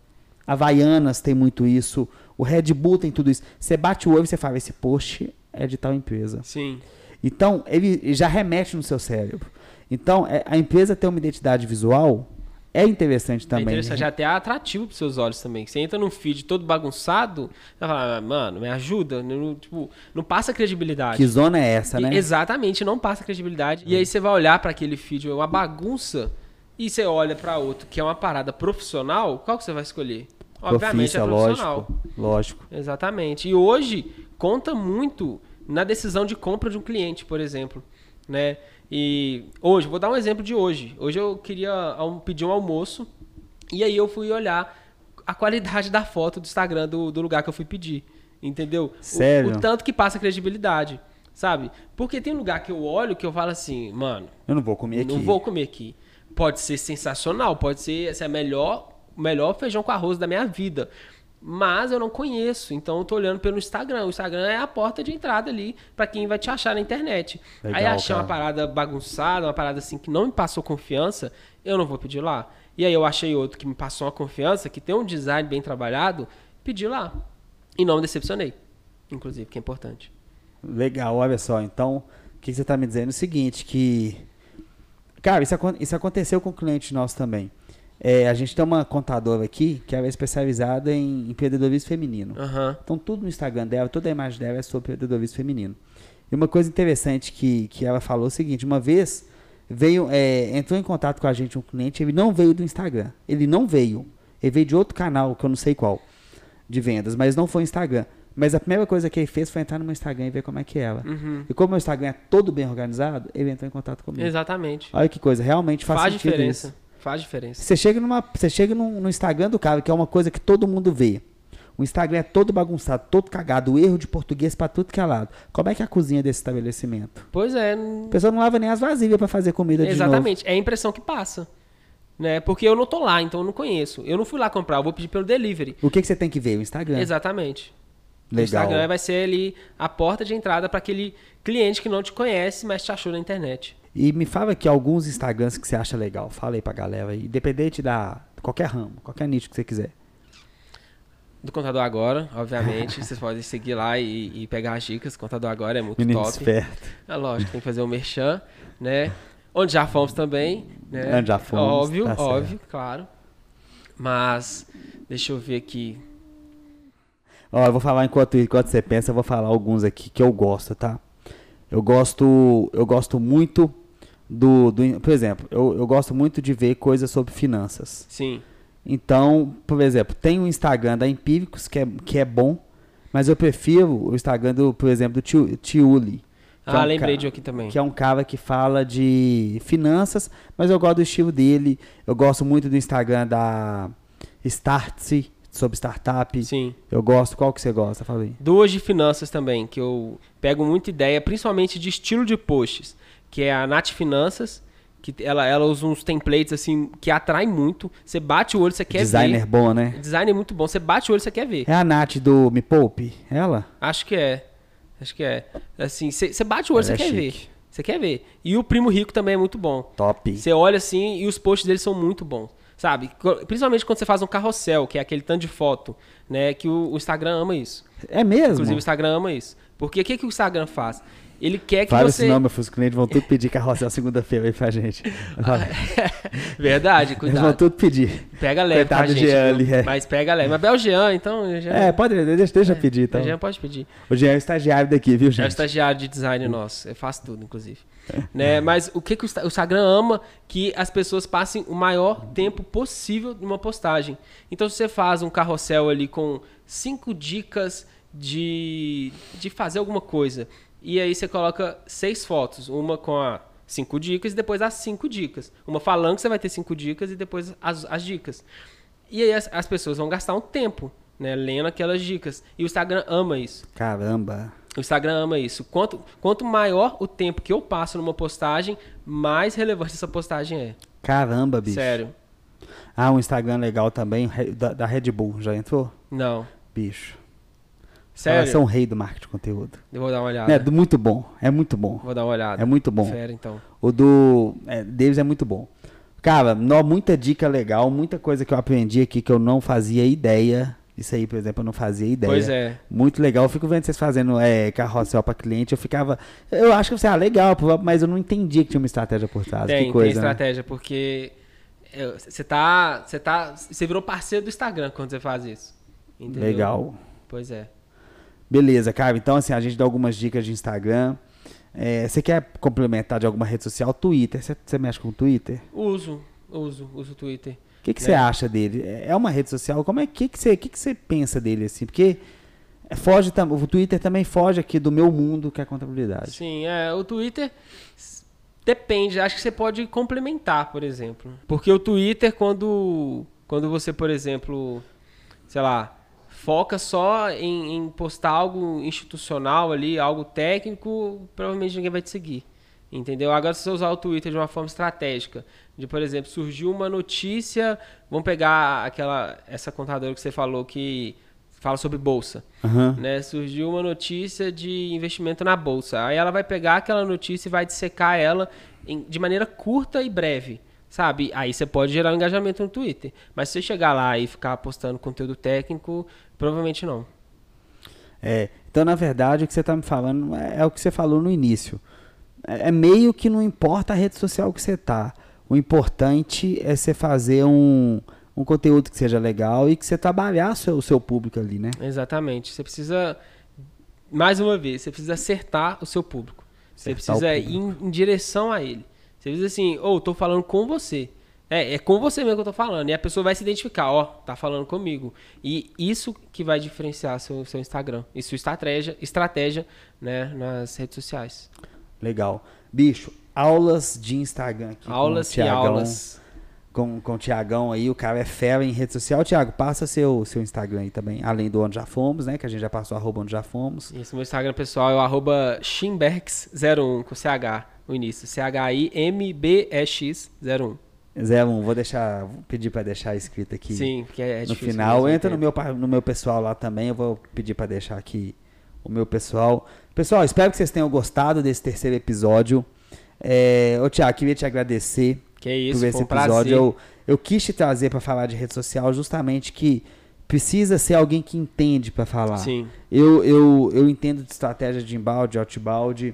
Havaianas tem muito isso, o Red Bull tem tudo isso. Você bate o olho e você fala, esse post é de tal empresa. Sim. Então, ele já remete no seu cérebro. Então, é, a empresa ter uma identidade visual é interessante também. É interessante, já até atrativo para seus olhos também. Você entra num feed todo bagunçado, você fala, mano, me ajuda. Não, tipo, não passa credibilidade. Que zona é essa, né? E, exatamente, não passa credibilidade. Hum. E aí você vai olhar para aquele feed, é uma bagunça, e você olha para outro que é uma parada profissional, qual que você vai escolher? Obviamente é profissional. Lógico, lógico. Exatamente. E hoje conta muito na decisão de compra de um cliente, por exemplo, né? E hoje, vou dar um exemplo de hoje. Hoje eu queria pedir um almoço e aí eu fui olhar a qualidade [LAUGHS] da foto do Instagram do, do lugar que eu fui pedir. Entendeu? Sério? O, o, tanto que passa credibilidade. Sabe? Porque tem lugar que eu olho que eu falo assim, mano. Eu não vou comer aqui. Não vou comer aqui. Pode ser sensacional, pode ser essa é a melhor, melhor feijão com arroz da minha vida mas eu não conheço, então eu tô olhando pelo Instagram. O Instagram é a porta de entrada ali para quem vai te achar na internet. Legal, aí achei cara. uma parada bagunçada, uma parada assim que não me passou confiança, eu não vou pedir lá. E aí eu achei outro que me passou uma confiança, que tem um design bem trabalhado, pedi lá. E não me decepcionei, inclusive, que é importante. Legal, olha só. Então, que você está me dizendo é o seguinte, que... Cara, isso, isso aconteceu com um cliente nosso também. É, a gente tem uma contadora aqui que ela é especializada em empreendedorismo feminino. Aham. Então tudo no Instagram dela, toda a imagem dela é sobre empreendedorismo feminino. E uma coisa interessante que, que ela falou é o seguinte, uma vez veio, é, entrou em contato com a gente um cliente, ele não veio do Instagram. Ele não veio. Ele veio de outro canal, que eu não sei qual, de vendas, mas não foi Instagram. Mas a primeira coisa que ele fez foi entrar no meu Instagram e ver como é que ela. Uhum. E como o meu Instagram é todo bem organizado, ele entrou em contato comigo. Exatamente. Olha que coisa, realmente faz, Faz, diferença. isso. Faz diferença. Você chega, numa, você chega no, no Instagram do cara, que é uma coisa que todo mundo vê. O Instagram é todo bagunçado, todo cagado, erro de português pra tudo que é lado. Como é que é a cozinha desse estabelecimento? Pois é. A pessoa não lava nem as vasilhas pra fazer comida de novo. Exatamente. É a impressão que passa. Né? Porque eu não tô lá, então eu não conheço. Eu não fui lá comprar, eu vou pedir pelo delivery. O que, que você tem que ver? O Instagram. Exatamente. O Legal. Instagram vai ser ali a porta de entrada para aquele cliente que não te conhece, mas te achou na internet. E me fala aqui alguns Instagrams que você acha legal. Fala aí pra galera. Independente da qualquer ramo, qualquer nicho que você quiser. Do Contador Agora, obviamente. vocês podem seguir lá e, e pegar as dicas. Contador Agora é muito Menino top. esperto. É lógico, tem que fazer o merchan, né? Onde já fomos também, né? Onde já fomos, Óbvio, tá certo. óbvio, claro. Mas, deixa eu ver aqui. Ó, eu vou falar enquanto, enquanto você pensa, eu vou falar alguns aqui que eu gosto, tá? Eu gosto, eu gosto muito do, do por exemplo, eu, eu gosto muito de ver coisas sobre finanças. Sim, Então, por exemplo, tem o Instagram da Empíricos, que é, que é bom, mas eu prefiro o Instagram, do, por exemplo, do Tiu- Tiuli. é ah, um lembrei de aqui também. Que é um cara que fala de finanças, mas eu gosto do estilo dele. Eu gosto muito do Instagram da Startse, sobre startup. Sim. Eu gosto. Qual que você gosta? Fala aí. Duas de finanças também, que eu pego muita ideia, principalmente de estilo de posts, que é a Nath Finanças, que ela, ela usa uns templates assim que atraem muito. Você bate o olho, você quer Designer ver. bom, né? Design é muito bom. Você bate o olho, você quer ver. É a Nath do Me Poupe? Ela? Acho que é. Acho que é. Assim, você bate o olho, você é quer ver. chique. Você quer ver. E o Primo Rico também é muito bom. Top. Você olha assim e os posts deles são muito bons. Sabe? Principalmente quando você faz um carrossel, que é aquele tanto de foto, né? Que o, o Instagram ama isso. É mesmo? Inclusive o Instagram ama isso. Porque o que, que o Instagram faz? Ele quer que Fala você. esse nome, os clientes vão tudo pedir carrossel segunda-feira aí pra gente. Fala. [LAUGHS] Verdade, Eles vão cuidado. tudo pedir. Pega leve, tá, Coitado do gente? Jean ali, é. Mas pega leve. Mas é o Jean, então. o Jean, É, pode, deixa, deixa eu pedir o então. Jean pode pedir. O Jean é o estagiário daqui, viu, É o gente? estagiário de design nosso. Eu faço tudo, inclusive. [LAUGHS] né? Mas o que, que o Insta- o Instagram ama? Que as pessoas passem o maior tempo possível numa postagem. Então, se você faz um carrossel ali com cinco dicas de, de fazer alguma coisa, e aí você coloca seis fotos, uma com a cinco dicas e depois as cinco dicas. Uma falando que você vai ter cinco dicas e depois as, as dicas. E aí as, as pessoas vão gastar um tempo, né, lendo aquelas dicas. E o Instagram ama isso. Caramba. O Instagram ama isso. Quanto, quanto maior o tempo que eu passo numa postagem, mais relevante essa postagem é. Caramba, bicho. Sério. Ah, um Instagram legal também, da, da Red Bull. Já entrou? Não. Bicho. Sério. Elas são o rei do marketing de conteúdo. Eu vou dar uma olhada. É do- muito bom. É muito bom. Vou dar uma olhada. É muito bom. Fera, então. O do é, deles é muito bom. Cara, nó, muita dica legal, muita coisa que eu aprendi aqui que eu não fazia ideia. Isso aí, por exemplo, eu não fazia ideia. Pois é. Muito legal. Eu fico vendo vocês fazendo é, carrossel para cliente. Eu ficava. Eu acho que você, ah, legal, mas eu não entendia que tinha uma estratégia por trás. Tem, que coisa. tem né? estratégia, porque é, você tá. Você tá. Você virou parceiro do Instagram quando você faz isso. Entendeu? Legal. Pois é. Beleza, cara. Então, assim, a gente dá algumas dicas de Instagram. É, você quer complementar de alguma rede social? Twitter. Você, você mexe com o Twitter? Uso, uso, uso o Twitter. O que, que você acha dele? É é uma rede social? Como é que, que, você, que, que você pensa dele assim? Porque é, foge o Twitter também foge aqui do meu mundo, que é a contabilidade. Sim, é, o Twitter depende, acho que você pode complementar, por exemplo. Porque o Twitter, quando, quando você, por exemplo, sei lá, foca só em, em postar algo institucional ali, algo técnico, provavelmente ninguém vai te seguir. Entendeu? Agora, se você usar o Twitter de uma forma estratégica, de, por exemplo, surgiu uma notícia, vamos pegar aquela essa contadora que você falou que fala sobre bolsa Aham. né, surgiu uma notícia de investimento na bolsa. Aí ela vai pegar aquela notícia e vai dissecar ela em- de maneira curta e breve, sabe? Aí você pode gerar um engajamento no Twitter. Mas se você chegar lá e ficar postando conteúdo técnico, provavelmente não. É, então, na verdade, o que você está me falando é, é o que você falou no início. É meio que não importa a rede social que você tá. O importante é você fazer um, um conteúdo que seja legal e que você trabalhar o seu, o seu público ali, né? Exatamente. Você precisa, mais uma vez, você precisa acertar o seu público. Você Acertar precisa ir em, em direção a ele. Você diz assim, ou tô falando com você. É, é com você mesmo que eu tô falando. E a pessoa vai se identificar, ó, tá falando comigo. E isso que vai diferenciar seu, seu Instagram e sua estratégia, estratégia né, nas redes sociais. Legal. Bicho, aulas de Instagram aqui. com o aulas e Thiagão, aulas. Com, com o Tiagão aí, o cara é fera em rede social. Tiago, passa seu, seu Instagram aí também, além do Onde Já Fomos, né? Que a gente já passou arroba Onde Já Fomos. Isso, meu Instagram pessoal é o arroba Chimberx01, com CH, o início. C-H-I-M-B-E-X01. 01, vou deixar, vou pedir pra deixar escrito aqui Sim, porque é no difícil final. mesmo, Entra no entendo. meu, no meu pessoal lá também, eu vou pedir pra deixar aqui o meu pessoal. Pessoal, espero que vocês tenham gostado desse terceiro episódio. É, ô Tiago, queria te agradecer Que isso, por esse episódio. prazer. Eu, eu quis te trazer pra falar de rede social justamente que precisa ser alguém que entende pra falar. Sim, Eu, eu, eu entendo de estratégia de inbound, de outbound,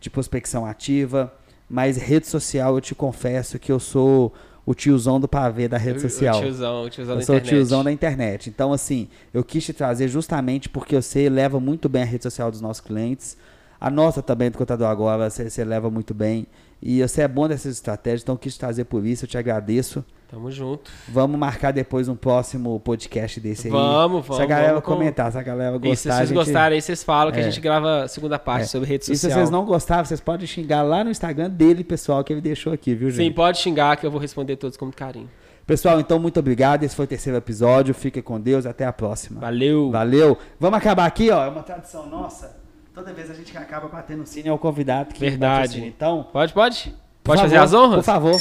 de prospecção ativa, mas rede social eu te confesso que eu sou o tiozão do pavê da rede O- social. O tiozão, o tiozão Eu da sou o internet. tiozão da internet. Então, assim, eu quis te trazer justamente porque você leva muito bem a rede social dos nossos clientes. A nossa também do Contador Agora, você, você leva muito bem. E você é bom dessas estratégias, então eu quis te trazer por isso, eu te agradeço. Tamo junto. Vamos marcar depois um próximo podcast desse aí. Vamos, Se a vamos, galera vamos com- comentar, se a galera E se gostar. vocês gente- gostarem, aí vocês falam que É. a gente grava a segunda parte É. sobre rede E se vocês não gostaram, vocês podem xingar lá no Instagram dele, pessoal, que ele deixou aqui, viu, gente? Sim, pode xingar que eu vou responder todos com muito carinho. Pessoal, então muito obrigado. Esse foi o terceiro episódio. Fique com Deus. Até a próxima. Valeu. Valeu. Vamos acabar aqui, ó. É uma tradição nossa. Toda vez a gente acaba batendo o sino é o convidado que Verdade. Então, Pode, pode? Pode fazer favor, as honras? Por favor.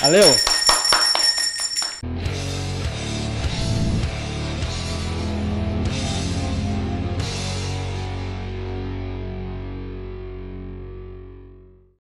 Valeu. Música